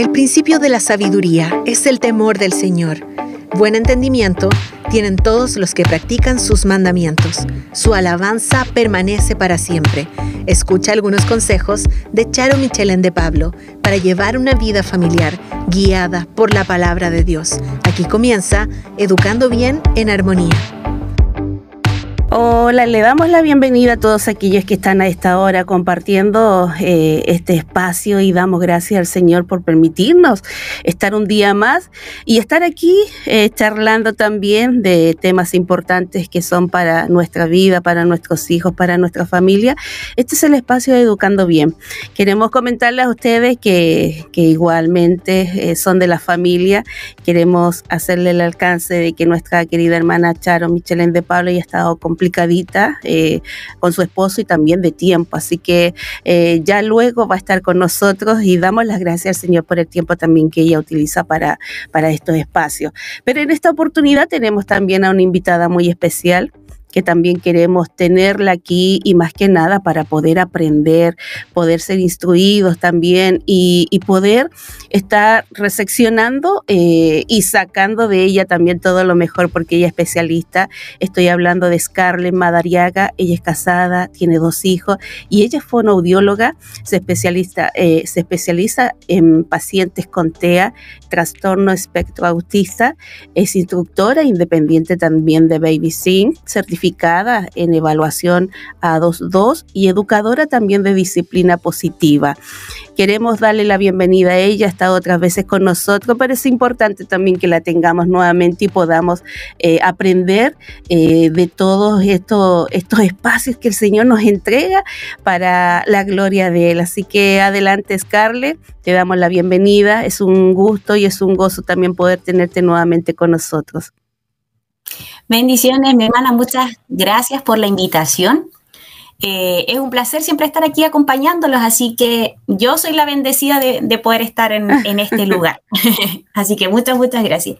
El principio de la sabiduría es el temor del Señor. Buen entendimiento tienen todos los que practican sus mandamientos. Su alabanza permanece para siempre. Escucha algunos consejos de Charo Michelén de Pablo para llevar una vida familiar guiada por la palabra de Dios. Aquí comienza Educando Bien en Armonía. Hola, le damos la bienvenida a todos aquellos que están a esta hora compartiendo eh, este espacio y damos gracias al Señor por permitirnos estar un día más y estar aquí eh, charlando también de temas importantes que son para nuestra vida, para nuestros hijos, para nuestra familia. Este es el espacio de Educando Bien. Queremos comentarles a ustedes que, igualmente eh, son de la familia. Queremos hacerle el alcance de que nuestra querida hermana Charo Michelén de Pablo ha estado con complicadita eh, con su esposo y también de tiempo. Así que eh, ya luego va a estar con nosotros y damos las gracias al Señor por el tiempo también que ella utiliza para, para estos espacios. Pero en esta oportunidad tenemos también a una invitada muy especial que también queremos tenerla aquí y más que nada para poder aprender, poder ser instruidos también y, poder estar reseccionando eh, y sacando de ella también todo lo mejor porque ella es especialista. Estoy hablando de Scarlett Madariaga, ella es casada, tiene dos hijos y ella es fonoaudióloga, se, especialista, eh, se especializa en pacientes con TEA, trastorno espectro autista, es instructora independiente también de Baby Sing, certificada en evaluación A22 y educadora también de disciplina positiva. Queremos darle la bienvenida a ella, ha otras veces con nosotros, pero es importante también que la tengamos nuevamente y podamos eh, aprender eh, de todos estos, estos espacios que el Señor nos entrega para la gloria de Él. Así que adelante, Scarlett, te damos la bienvenida. Es un gusto y es un gozo también poder tenerte nuevamente con nosotros. Bendiciones, mi hermana, muchas gracias por la invitación. Eh, es un placer siempre estar aquí acompañándolos, así que yo soy la bendecida de, poder estar en, en este lugar. así que muchas, muchas gracias.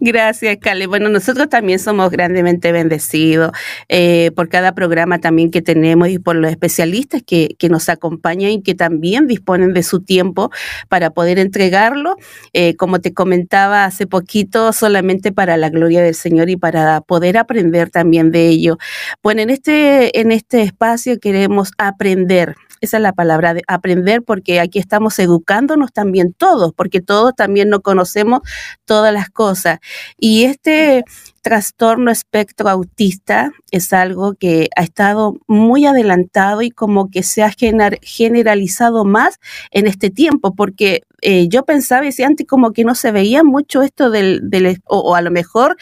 Gracias, Cali. Bueno, nosotros también somos grandemente bendecidos eh, por cada programa también que tenemos y por los especialistas que, nos acompañan y que también disponen de su tiempo para poder entregarlo, eh, como te comentaba hace poquito, solamente para la gloria del Señor y para poder aprender también de ello. Bueno, en este, en este espacio queremos aprender esa es la palabra, de aprender, porque aquí estamos educándonos también todos, porque todos también no conocemos todas las cosas. Y este trastorno espectro autista es algo que ha estado muy adelantado y como que se ha generalizado más en este tiempo, porque eh, yo pensaba, y antes como que no se veía mucho esto del, del o, a lo mejor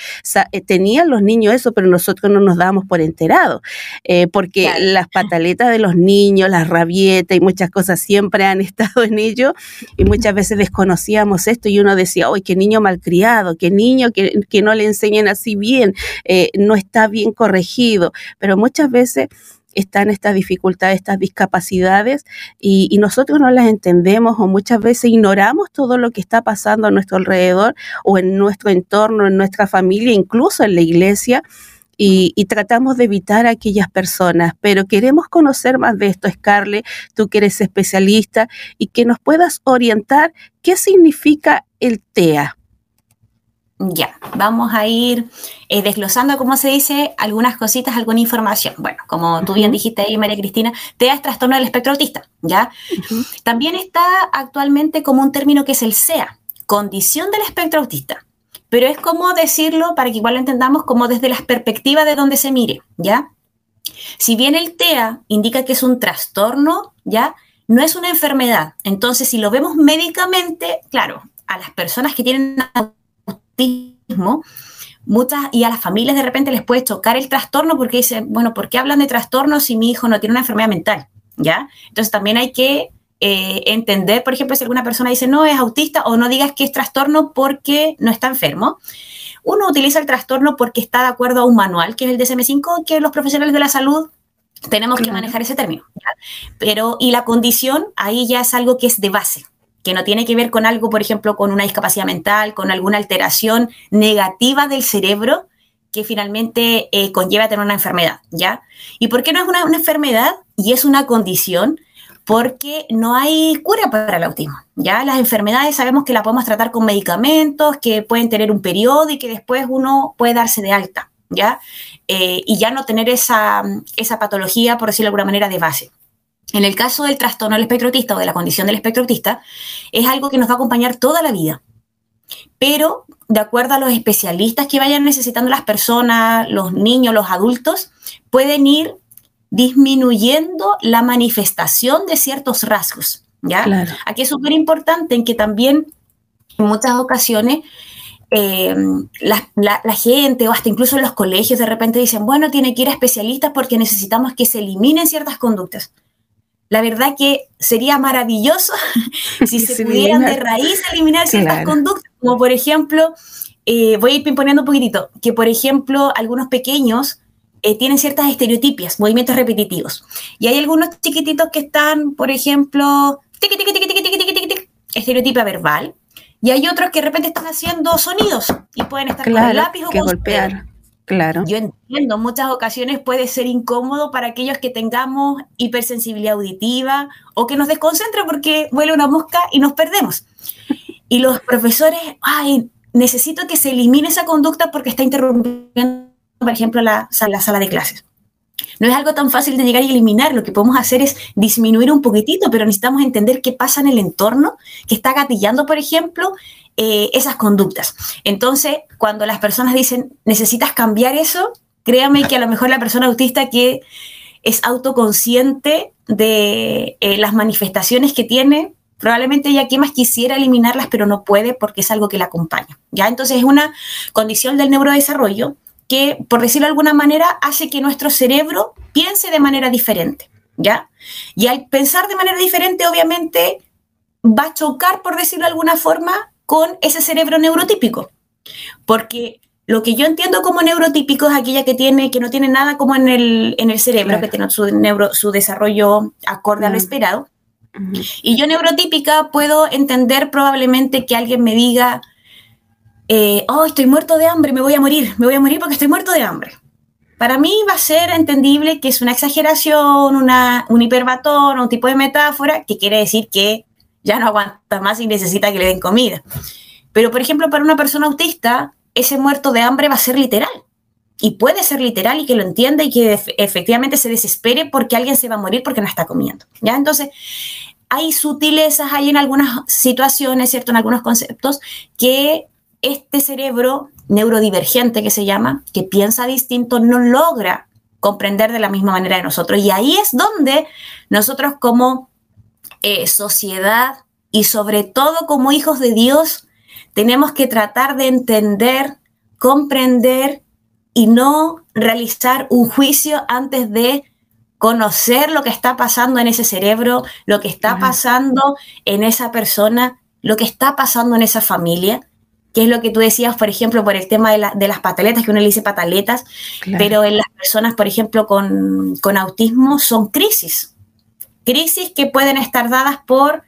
eh, tenían los niños eso, pero nosotros no nos dábamos por enterados, eh, porque las pataletas de los niños, las rabietas y muchas cosas siempre han estado en ello y muchas veces desconocíamos esto y uno decía, ¡ay, qué niño malcriado, qué niño que, que no le enseñen así bien, no está bien corregido, pero muchas veces están estas dificultades, estas discapacidades y, nosotros no las entendemos o muchas veces ignoramos todo lo que está pasando a nuestro alrededor o en nuestro entorno, en nuestra familia, incluso en la iglesia. Y, tratamos de evitar a aquellas personas, pero queremos conocer más de esto, Scarlett, tú que eres especialista, y que nos puedas orientar qué significa el TEA. Ya, vamos a ir eh, desglosando, como se dice, algunas cositas, alguna información. Bueno, como tú bien dijiste ahí, María Cristina, TEA es trastorno del espectro autista, ¿ya? También está actualmente como un término que es el SEA, condición del espectro autista. Pero es como decirlo, para que igual lo entendamos, como desde las perspectivas de donde se mire, ¿ya? Si bien el TEA indica que es un trastorno, ¿ya? No es una enfermedad. Entonces, si lo vemos médicamente, claro, a las personas que tienen autismo, muchas y a las familias de repente les puede chocar el trastorno porque dicen, bueno, ¿por qué hablan de trastorno si mi hijo no tiene una enfermedad mental? ¿Ya? Entonces también hay que eh, entender, por ejemplo, si alguna persona dice no es autista o no digas que es trastorno porque no está enfermo. Uno utiliza el trastorno porque está de acuerdo a un manual, que es el DSM-5, que los profesionales de la salud tenemos que manejar ese término. Pero, y la condición, ahí ya es algo que es de base, que no tiene que ver con algo, por ejemplo, con una discapacidad mental, con alguna alteración negativa del cerebro que finalmente eh, conlleva tener una enfermedad, ¿ya? ¿Y por qué no es una, enfermedad y es una condición? porque no hay cura para el autismo. Ya las enfermedades sabemos que las podemos tratar con medicamentos, que pueden tener un periodo y que después uno puede darse de alta, ¿ya? Eh, y ya no tener esa, esa patología, por decirlo de alguna manera, de base. En el caso del trastorno del espectro autista o de la condición del espectro autista, es algo que nos va a acompañar toda la vida. Pero de acuerdo a los especialistas que vayan necesitando las personas, los niños, los adultos, pueden ir disminuyendo la manifestación de ciertos rasgos. ¿ya? Aquí es súper importante en que también en muchas ocasiones eh, la, gente o hasta incluso los colegios de repente dicen, bueno, tiene que ir a especialistas porque necesitamos que se eliminen ciertas conductas. La verdad que sería maravilloso si se, pudieran de raíz eliminar ciertas conductas, como por ejemplo, eh, voy a ir poniendo un poquitito, que por ejemplo algunos pequeños eh, tienen ciertas estereotipias, movimientos repetitivos. Y hay algunos chiquititos que están, por ejemplo, estereotipa verbal. Y hay otros que de repente están haciendo sonidos y pueden estar con el lápiz o que golpear. Claro. Yo entiendo, en muchas ocasiones puede ser incómodo para aquellos que tengamos hipersensibilidad auditiva o que nos desconcentre porque vuela una mosca y nos perdemos. Y los profesores, ay, necesito que se elimine esa conducta porque está interrumpiendo por ejemplo, la sala de clases. No es algo tan fácil de llegar y eliminar. Lo que podemos hacer es disminuir un poquitito, pero necesitamos entender qué pasa en el entorno que está gatillando, por ejemplo, eh, esas conductas. Entonces, cuando las personas dicen, necesitas cambiar eso, créame que a lo mejor la persona autista que es autoconsciente de eh, las manifestaciones que tiene, probablemente ella que más quisiera eliminarlas, pero no puede porque es algo que la acompaña. ¿ya? Entonces, es una condición del neurodesarrollo que, por decirlo de alguna manera, hace que nuestro cerebro piense de manera diferente, ¿ya? Y al pensar de manera diferente, obviamente, va a chocar, por decirlo de alguna forma, con ese cerebro neurotípico. Porque lo que yo entiendo como neurotípico es aquella que tiene, que no tiene nada como en el, en el cerebro, que tiene su, neuro, su desarrollo acorde a lo esperado. Y yo neurotípica puedo entender probablemente que alguien me diga, eh, oh, estoy muerto de hambre, me voy a morir, me voy a morir porque estoy muerto de hambre. Para mí va a ser entendible que es una exageración, una, un hiperbatón, un tipo de metáfora que quiere decir que ya no aguanta más y necesita que le den comida. Pero, por ejemplo, para una persona autista, ese muerto de hambre va a ser literal. Y puede ser literal y que lo entienda y que efectivamente se desespere porque alguien se va a morir porque no está comiendo. ¿ya? Entonces, hay sutilezas, hay en algunas situaciones, ¿cierto? En algunos conceptos que este cerebro neurodivergente que se llama, que piensa distinto, no logra comprender de la misma manera de nosotros. Y ahí es donde nosotros como eh, sociedad y sobre todo como hijos de Dios tenemos que tratar de entender, comprender y no realizar un juicio antes de conocer lo que está pasando en ese cerebro, lo que está pasando en esa persona, lo que está pasando en esa familia que es lo que tú decías, por ejemplo, por el tema de, las pataletas, que uno le dice pataletas, pero en las personas, por ejemplo, con, autismo son crisis. Crisis que pueden estar dadas por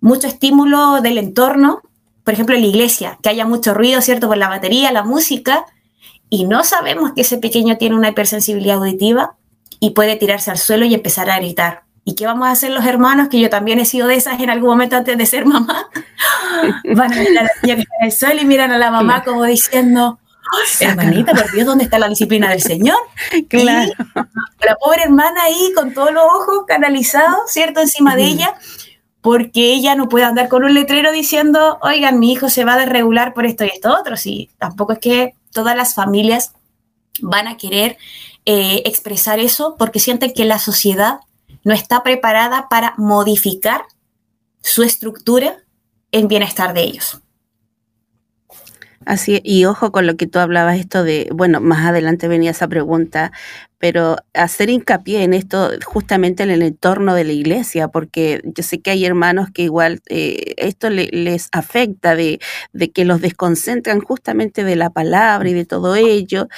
mucho estímulo del entorno, por ejemplo, en la iglesia, que haya mucho ruido, ¿cierto? Por la batería, la música, y no sabemos que ese pequeño tiene una hipersensibilidad auditiva y puede tirarse al suelo y empezar a gritar. ¿Y qué vamos a hacer los hermanos? Que yo también he sido de esas en algún momento antes de ser mamá. Van a mirar a la niña que está en el suelo y miran a la mamá como diciendo, hermanita, por Dios, ¿dónde está la disciplina del Señor? Claro. la pobre hermana ahí con todos los ojos canalizados, ¿cierto? Encima de ella, porque ella no puede andar con un letrero diciendo, oigan, mi hijo se va a desregular por esto y esto otro. Sí, tampoco es que todas las familias van a querer eh, expresar eso porque sienten que la sociedad no está preparada para modificar su estructura en bienestar de ellos. Así, y ojo con lo que tú hablabas, esto de, bueno, más adelante venía esa pregunta, pero hacer hincapié en esto justamente en el entorno de la iglesia, porque yo sé que hay hermanos que igual eh, esto les afecta, de, de, que los desconcentran justamente de la palabra y de todo ello.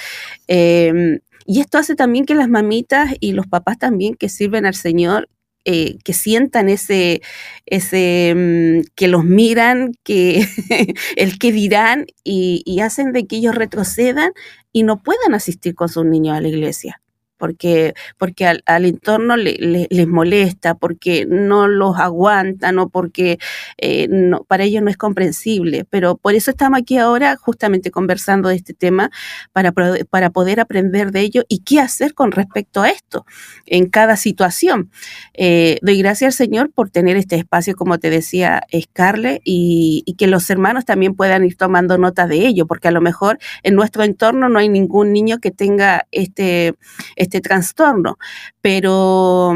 Em, y esto hace también que las mamitas y los papás también que sirven al Señor eh, que sientan ese, ese mm, que los miran, que el que dirán y, hacen de que ellos retrocedan y no puedan asistir con sus niños a la iglesia porque, porque al, entorno les molesta, porque no los aguantan o porque eh, para ellos no es comprensible. Pero por eso estamos aquí ahora justamente conversando de este tema para, para poder aprender de ello y qué hacer con respecto a esto en cada situación. Eh, doy gracias al Señor por tener este espacio, como te decía Scarlett, y, y que los hermanos también puedan ir tomando nota de ello, porque a lo mejor en nuestro entorno no hay ningún niño que tenga este, este trastorno, pero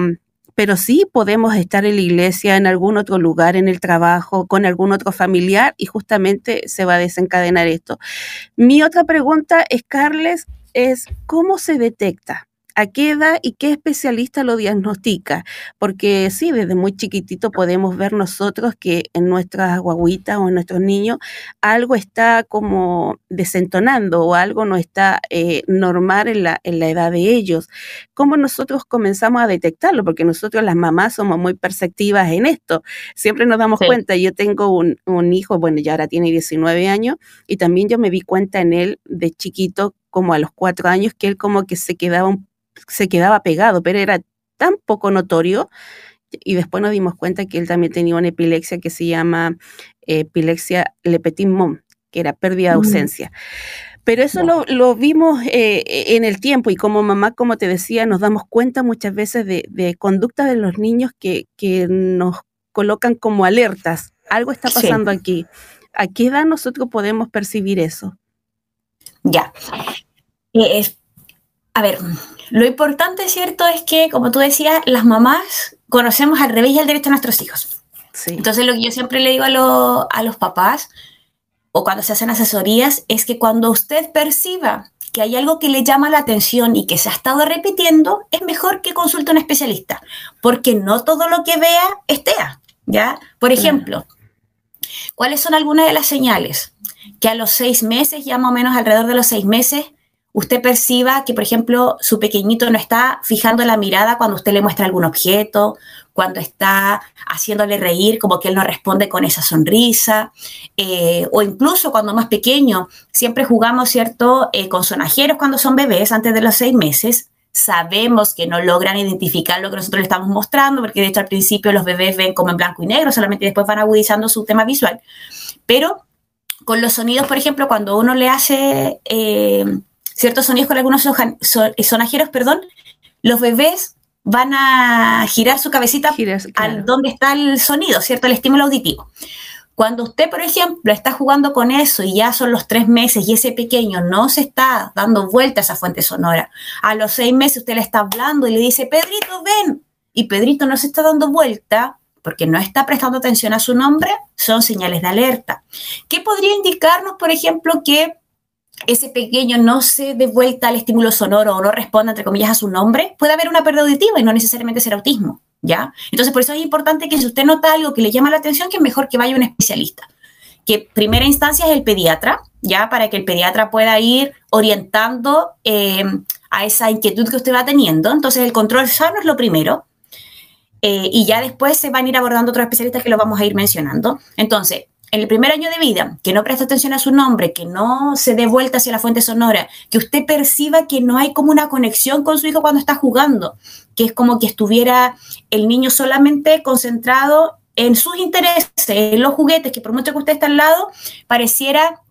pero sí podemos estar en la iglesia, en algún otro lugar, en el trabajo, con algún otro familiar y justamente se va a desencadenar esto. Mi otra pregunta, Carles, es ¿cómo se detecta? A qué edad y qué especialista lo diagnostica. Porque sí, desde muy chiquitito podemos ver nosotros que en nuestras guaguitas o en nuestros niños algo está como desentonando o algo no está eh, normal en la, en la edad de ellos. ¿Cómo nosotros comenzamos a detectarlo? Porque nosotros las mamás somos muy perceptivas en esto. Siempre nos damos cuenta. Yo tengo un, un hijo, bueno, ya ahora tiene 19 años y también yo me vi cuenta en él de chiquito como a los cuatro años que él como que se quedaba un se quedaba pegado, pero era tan poco notorio y después nos dimos cuenta que él también tenía una epilepsia que se llama eh, epilepsia Le Petit Mom, que era pérdida de mm. ausencia. Pero eso lo, vimos eh, en el tiempo y como mamá, como te decía, nos damos cuenta muchas veces de, de conductas de los niños que, que, nos colocan como alertas. Algo está pasando aquí. ¿A qué edad nosotros podemos percibir eso? Ya. Eh, a ver, lo importante, ¿cierto?, es que, como tú decías, las mamás conocemos al revés y al derecho de nuestros hijos. Entonces, lo que yo siempre le digo a, a los papás, o cuando se hacen asesorías, es que cuando usted perciba que hay algo que le llama la atención y que se ha estado repitiendo, es mejor que consulte a un especialista, porque no todo lo que vea estea, ¿ya? Por ejemplo, ¿cuáles son algunas de las señales? Que a los seis meses, ya más o menos alrededor de los seis meses, usted perciba que, por ejemplo, su pequeñito no está fijando la mirada cuando usted le muestra algún objeto, cuando está haciéndole reír, como que él no responde con esa sonrisa, eh, o incluso cuando más pequeño, siempre jugamos, ¿cierto?, eh, con sonajeros cuando son bebés antes de los seis meses. Sabemos que no logran identificar lo que nosotros le estamos mostrando, porque de hecho al principio los bebés ven como en blanco y negro, solamente después van agudizando su tema visual. Pero con los sonidos, por ejemplo, cuando uno le hace eh, ciertos sonidos con algunos sonajeros, perdón, los bebés van a girar su cabecita al donde está el sonido, ¿cierto? El estímulo auditivo. Cuando usted, por ejemplo, está jugando con eso y ya son los tres meses y ese pequeño no se está dando vuelta a esa fuente sonora, a los seis meses usted le está hablando y le dice, Pedrito, ven, y Pedrito no se está dando vuelta porque no está prestando atención a su nombre, son señales de alerta. ¿Qué podría indicarnos, por ejemplo, que ese pequeño no se dé vuelta al estímulo sonoro o no responda, entre comillas, a su nombre, puede haber una pérdida auditiva y no necesariamente ser autismo, ¿ya? Entonces, por eso es importante que si usted nota algo que le llama la atención, que mejor que vaya un especialista. Que primera instancia es el pediatra, ¿ya? Para que el pediatra pueda ir orientando eh, a esa inquietud que usted va teniendo. Entonces, el control sano es lo primero. Eh, y ya después se van a ir abordando otros especialistas que lo vamos a ir mencionando. Entonces, en el primer año de vida, que no presta atención a su nombre, que no se dé vuelta hacia la fuente sonora, que usted perciba que no hay como una conexión con su hijo cuando está jugando, que es como que estuviera el niño solamente concentrado en sus intereses, en los juguetes, que por mucho que usted esté al lado, pareciera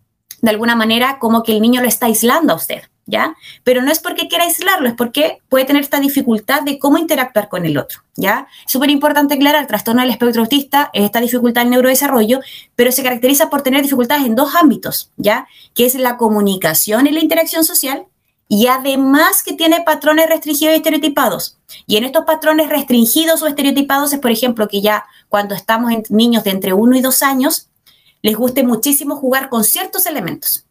de alguna manera como que el niño lo está aislando a usted. ¿Ya? Pero no es porque quiera aislarlo, es porque puede tener esta dificultad de cómo interactuar con el otro, ¿ya? Súper importante aclarar, el trastorno del espectro autista es esta dificultad en neurodesarrollo, pero se caracteriza por tener dificultades en dos ámbitos, ¿ya? Que es la comunicación y la interacción social, y además que tiene patrones restringidos y estereotipados. Y en estos patrones restringidos o estereotipados es, por ejemplo, que ya cuando estamos en niños de entre 1 y 2 años, les guste muchísimo jugar con ciertos elementos,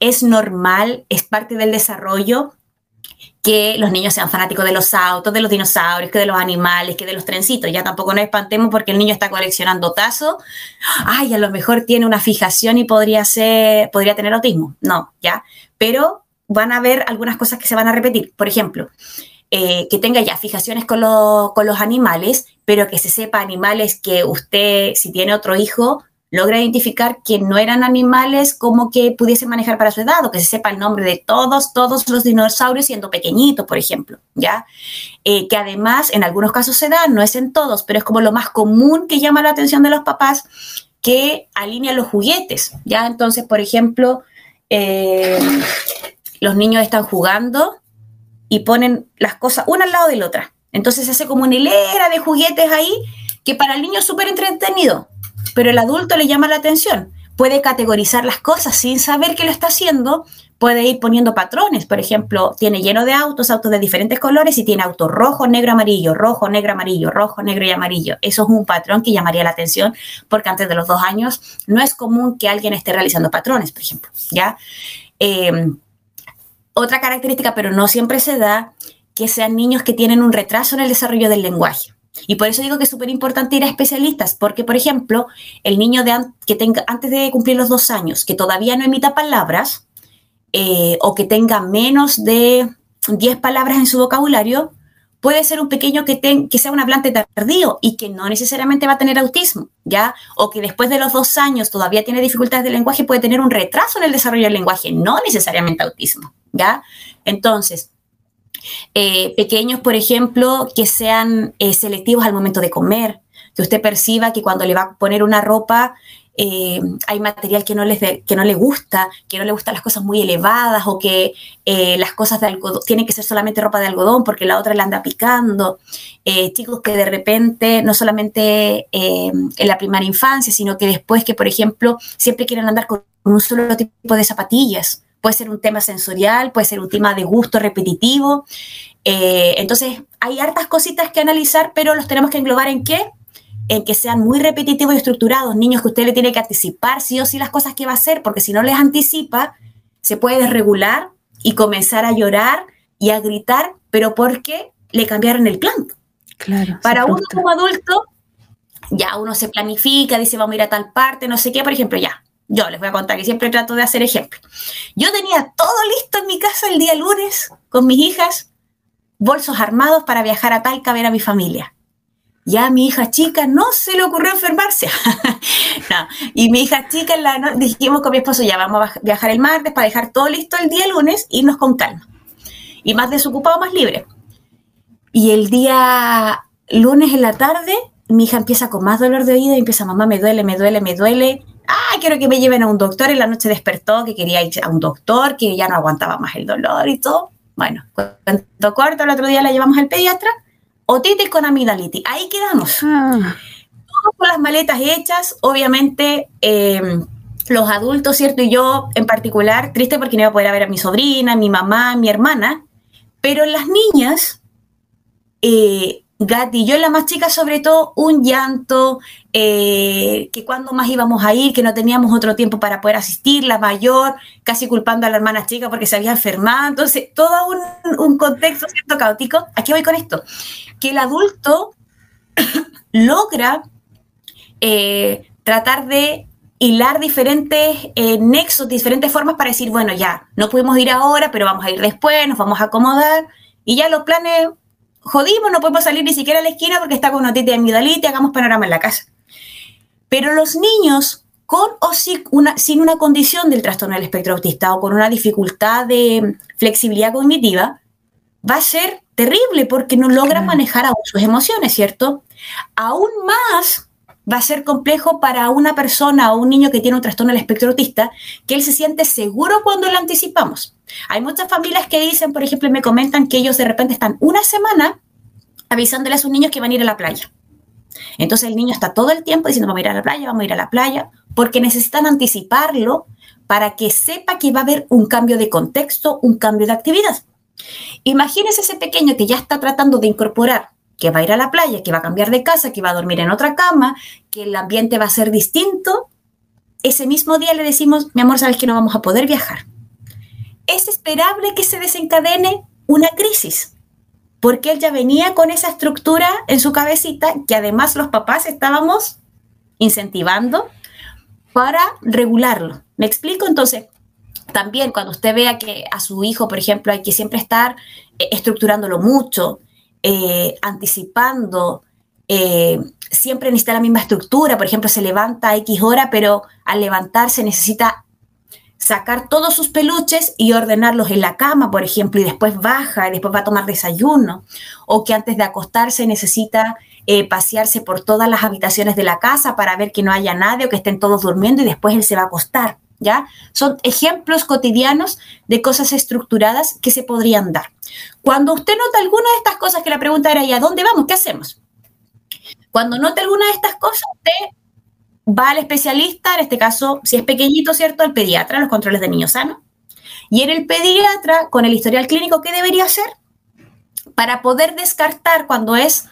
es normal, es parte del desarrollo que los niños sean fanáticos de los autos, de los dinosaurios, que de los animales, que de los trencitos. Ya tampoco nos espantemos porque el niño está coleccionando tazos. Ay, a lo mejor tiene una fijación y podría ser, podría tener autismo. No, ya. Pero van a haber algunas cosas que se van a repetir. Por ejemplo, eh, que tenga ya fijaciones con, con los animales, pero que se sepa animales que usted, si tiene otro hijo, logra identificar que no eran animales como que pudiese manejar para su edad o que se sepa el nombre de todos, todos los dinosaurios siendo pequeñitos, por ejemplo, ¿ya? Eh, que además en algunos casos se da, no es en todos, pero es como lo más común que llama la atención de los papás que alinean los juguetes, ¿ya? Entonces, por ejemplo, eh, los niños están jugando y ponen las cosas una al lado de la otra. Entonces se hace como una hilera de juguetes ahí que para el niño es súper entretenido, pero el adulto le llama la atención. Puede categorizar las cosas sin saber que lo está haciendo, puede ir poniendo patrones. Por ejemplo, tiene lleno de autos, autos de diferentes colores y tiene autos rojo, negro, amarillo, rojo, negro, amarillo, rojo, negro y amarillo. Eso es un patrón que llamaría la atención porque antes de los dos años no es común que alguien esté realizando patrones, por ejemplo. ¿ya? Eh, otra característica, pero no siempre se da, que sean niños que tienen un retraso en el desarrollo del lenguaje. Y por eso digo que es súper importante ir a especialistas, porque, por ejemplo, el niño de que tenga, antes de cumplir los dos años, que todavía no emita palabras, eh, o que tenga menos de 10 palabras en su vocabulario, puede ser un pequeño que, que sea un hablante tardío y que no necesariamente va a tener autismo, ¿ya? O que después de los dos años todavía tiene dificultades de lenguaje, puede tener un retraso en el desarrollo del lenguaje, no necesariamente autismo, ¿ya? Entonces, eh, pequeños, por ejemplo, que sean eh, selectivos al momento de comer, que usted perciba que cuando le va a poner una ropa eh, hay material que no, les que no le gusta, que no le gustan las cosas muy elevadas o que las cosas de algodón tienen que ser solamente ropa de algodón porque la otra la anda picando. chicos que de repente, no solamente en la primera infancia, sino que después que, por ejemplo, siempre quieren andar con un solo tipo de zapatillas puede ser un tema sensorial, puede ser un tema de gusto repetitivo. Eh, entonces, hay hartas cositas que analizar, pero los tenemos que englobar en qué? En que sean muy repetitivos y estructurados. Niños que usted le tiene que anticipar sí o sí las cosas que va a hacer, porque si no les anticipa, se puede desregular y comenzar a llorar y a gritar, pero porque le cambiaron el plan. Claro. Para uno como adulto, ya uno se planifica, dice vamos a ir a tal parte, no sé qué, por ejemplo, ya, yo les voy a contar que siempre trato de hacer ejemplo. Yo tenía todo listo en mi casa el día lunes con mis hijas, bolsos armados para viajar a Talca a ver a mi familia. Ya a mi hija chica no se le ocurrió enfermarse. Y mi hija chica la dijimos con mi esposo, ya vamos a viajar el martes para dejar todo listo el día lunes, irnos con calma. Y más desocupado, más libre. Y el día lunes en la tarde, mi hija empieza con más dolor de oído y empieza, mamá, me duele, me duele, me duele ah, quiero que me lleven a un doctor. En la noche despertó que quería ir a un doctor, que ya no aguantaba más el dolor y todo. Bueno, cuando corto, el otro día la llevamos al pediatra, otitis con amigdalitis. Ahí quedamos. Ah. Todos con las maletas hechas, obviamente. Em, los adultos, ¿cierto? Y yo en particular, triste porque no iba a poder ver a mi sobrina, mi mamá, mi hermana, pero las niñas, eh, Gati, yo la más chica sobre todo, un llanto, eh, que cuando más íbamos a ir, que no teníamos otro tiempo para poder asistir, la mayor casi culpando a la hermana chica porque se había enfermado, entonces todo un, contexto cierto caótico. Aquí voy con esto, que el adulto logra eh, tratar de hilar diferentes eh, nexos, diferentes formas para decir, bueno, ya, no pudimos ir ahora, pero vamos a ir después, nos vamos a acomodar, y ya los planes jodimos, no podemos salir ni siquiera a la esquina porque está con otitis de amigdalitis, hagamos panorama en la casa. Pero los niños con o sin una, sin una condición del trastorno del espectro autista o con una dificultad de flexibilidad cognitiva, va a ser terrible porque no logran manejar aún sus emociones, ¿cierto? Aún más va a ser complejo para una persona o un niño que tiene un trastorno del espectro autista que él se siente seguro cuando lo anticipamos. Hay muchas familias que dicen, por ejemplo, me comentan que ellos de repente están una semana avisándole a sus niños que van a ir a la playa. Entonces el niño está todo el tiempo diciendo, vamos a ir a la playa, vamos a ir a la playa, porque necesitan anticiparlo para que sepa que va a haber un cambio de contexto, un cambio de actividad. Imagínese ese pequeño que ya está tratando de incorporar que va a ir a la playa, que va a cambiar de casa, que va a dormir en otra cama, que el ambiente va a ser distinto. Ese mismo día le decimos, mi amor, sabes que no vamos a poder viajar. Es esperable que se desencadene una crisis porque él ya venía con esa estructura en su cabecita que además los papás estábamos incentivando para regularlo. ¿Me explico? Entonces, también cuando usted vea que a su hijo, por ejemplo, hay que siempre estar eh, estructurándolo mucho, eh, anticipando, eh, siempre necesita la misma estructura, por ejemplo, se levanta X hora, pero al levantarse necesita sacar todos sus peluches y ordenarlos en la cama, por ejemplo, y después baja y después va a tomar desayuno, o que antes de acostarse necesita eh, pasearse por todas las habitaciones de la casa para ver que no haya nadie o que estén todos durmiendo y después él se va a acostar. ¿Ya? Son ejemplos cotidianos de cosas estructuradas que se podrían dar. Cuando usted nota alguna de estas cosas, que la pregunta era, ¿y a dónde vamos? ¿Qué hacemos? Cuando note alguna de estas cosas, usted va al especialista, en este caso, si es pequeñito, ¿cierto? Al pediatra, los controles de niño sano. Y en el pediatra, con el historial clínico, ¿qué debería hacer? Para poder descartar cuando es,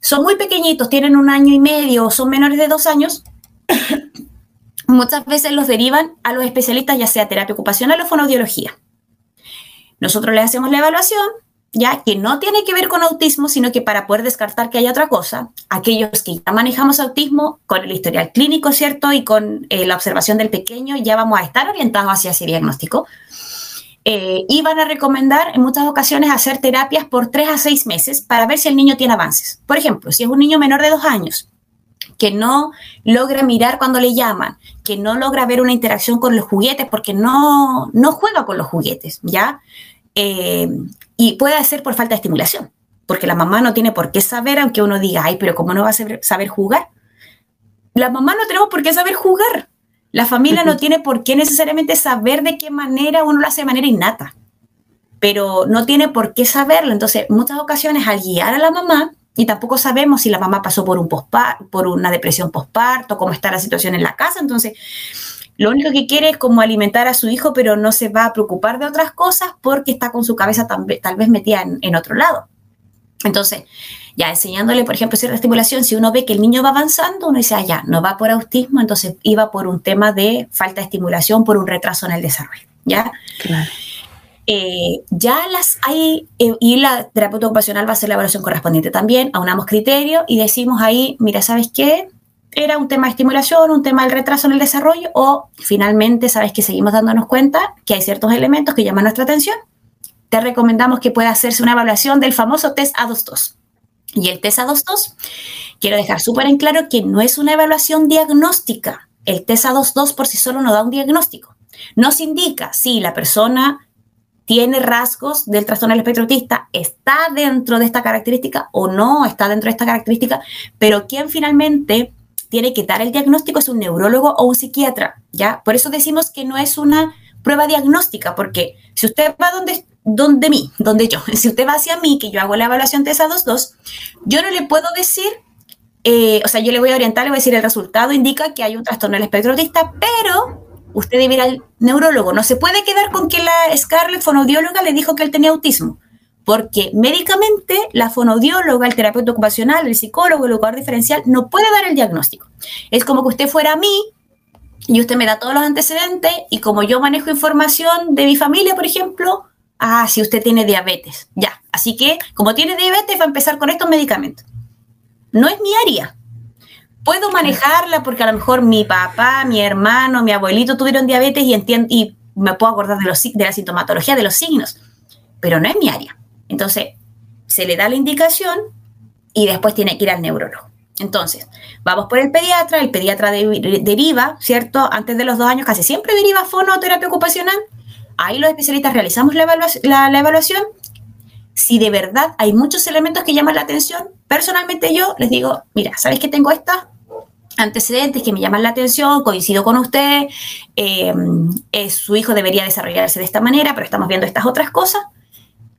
son muy pequeñitos, tienen un año y medio, son menores de dos años, muchas veces los derivan a los especialistas, ya sea terapia ocupacional o fonoaudiología. Nosotros le hacemos la evaluación, ya que no tiene que ver con autismo, sino que para poder descartar que haya otra cosa, aquellos que ya manejamos autismo con el historial clínico, ¿cierto? Y con eh, la observación del pequeño, ya vamos a estar orientados hacia ese diagnóstico. Eh, y van a recomendar en muchas ocasiones hacer terapias por tres a seis meses para ver si el niño tiene avances. Por ejemplo, si es un niño menor de dos años que no logra mirar cuando le llaman, que no logra ver una interacción con los juguetes porque no, no juega con los juguetes, ¿ya? Eh, y puede ser por falta de estimulación, porque la mamá no tiene por qué saber, aunque uno diga, ay, pero ¿cómo no va a saber, jugar? La mamá no tenemos por qué saber jugar. La familia no tiene por qué necesariamente saber de qué manera uno lo hace de manera innata, pero no tiene por qué saberlo. Entonces, muchas ocasiones al guiar a la mamá, y tampoco sabemos si la mamá pasó por, un por una depresión postparto, cómo está la situación en la casa, entonces lo único que quiere es como alimentar a su hijo, pero no se va a preocupar de otras cosas porque está con su cabeza tal, vez metida en, otro lado. Entonces, ya enseñándole, por ejemplo, cierta estimulación, si uno ve que el niño va avanzando, uno dice, ah, ya, no va por autismo, entonces iba por un tema de falta de estimulación, por un retraso en el desarrollo, ¿ya? Claro. Eh, ya las hay, eh, y la terapeuta ocupacional va a hacer la evaluación correspondiente también, aunamos criterio y decimos ahí, mira, ¿sabes qué? Era un tema de estimulación, un tema del retraso en el desarrollo o finalmente sabes que seguimos dándonos cuenta que hay ciertos elementos que llaman nuestra atención, te recomendamos que pueda hacerse una evaluación del famoso test A22. Y el test A22, quiero dejar súper en claro que no es una evaluación diagnóstica. El test A22 por sí solo no da un diagnóstico. Nos indica si la persona tiene rasgos del trastorno del espectro autista, está dentro de esta característica o no está dentro de esta característica, pero quien finalmente tiene que dar el diagnóstico es un neurólogo o un psiquiatra, ¿ya? Por eso decimos que no es una prueba diagnóstica, porque si usted va donde, donde mí, donde yo, si usted va hacia mí, que yo hago la evaluación de esas dos, dos yo no le puedo decir, eh, o sea, yo le voy a orientar, le voy a decir el resultado indica que hay un trastorno del espectro autista, pero usted debe ir al neurólogo. No se puede quedar con que la Scarlett, fonodióloga, le dijo que él tenía autismo porque médicamente la fonodióloga, el terapeuta ocupacional, el psicólogo, el educador diferencial no puede dar el diagnóstico. Es como que usted fuera a mí y usted me da todos los antecedentes y como yo manejo información de mi familia, por ejemplo, ah, si usted tiene diabetes, ya. Así que como tiene diabetes va a empezar con estos medicamentos. No es mi área. Puedo manejarla porque a lo mejor mi papá, mi hermano, mi abuelito tuvieron diabetes y, y me puedo acordar de, los, de la sintomatología, de los signos, pero no es mi área. Entonces, se le da la indicación y después tiene que ir al neurólogo. Entonces, vamos por el pediatra, el pediatra deriva, ¿cierto? Antes de los dos años casi siempre deriva fonoterapia ocupacional. Ahí los especialistas realizamos la, la, evaluación. Si de verdad hay muchos elementos que llaman la atención, personalmente yo les digo, mira, ¿sabes que tengo estos antecedentes que me llaman la atención? Coincido con usted, eh, su hijo debería desarrollarse de esta manera, pero estamos viendo estas otras cosas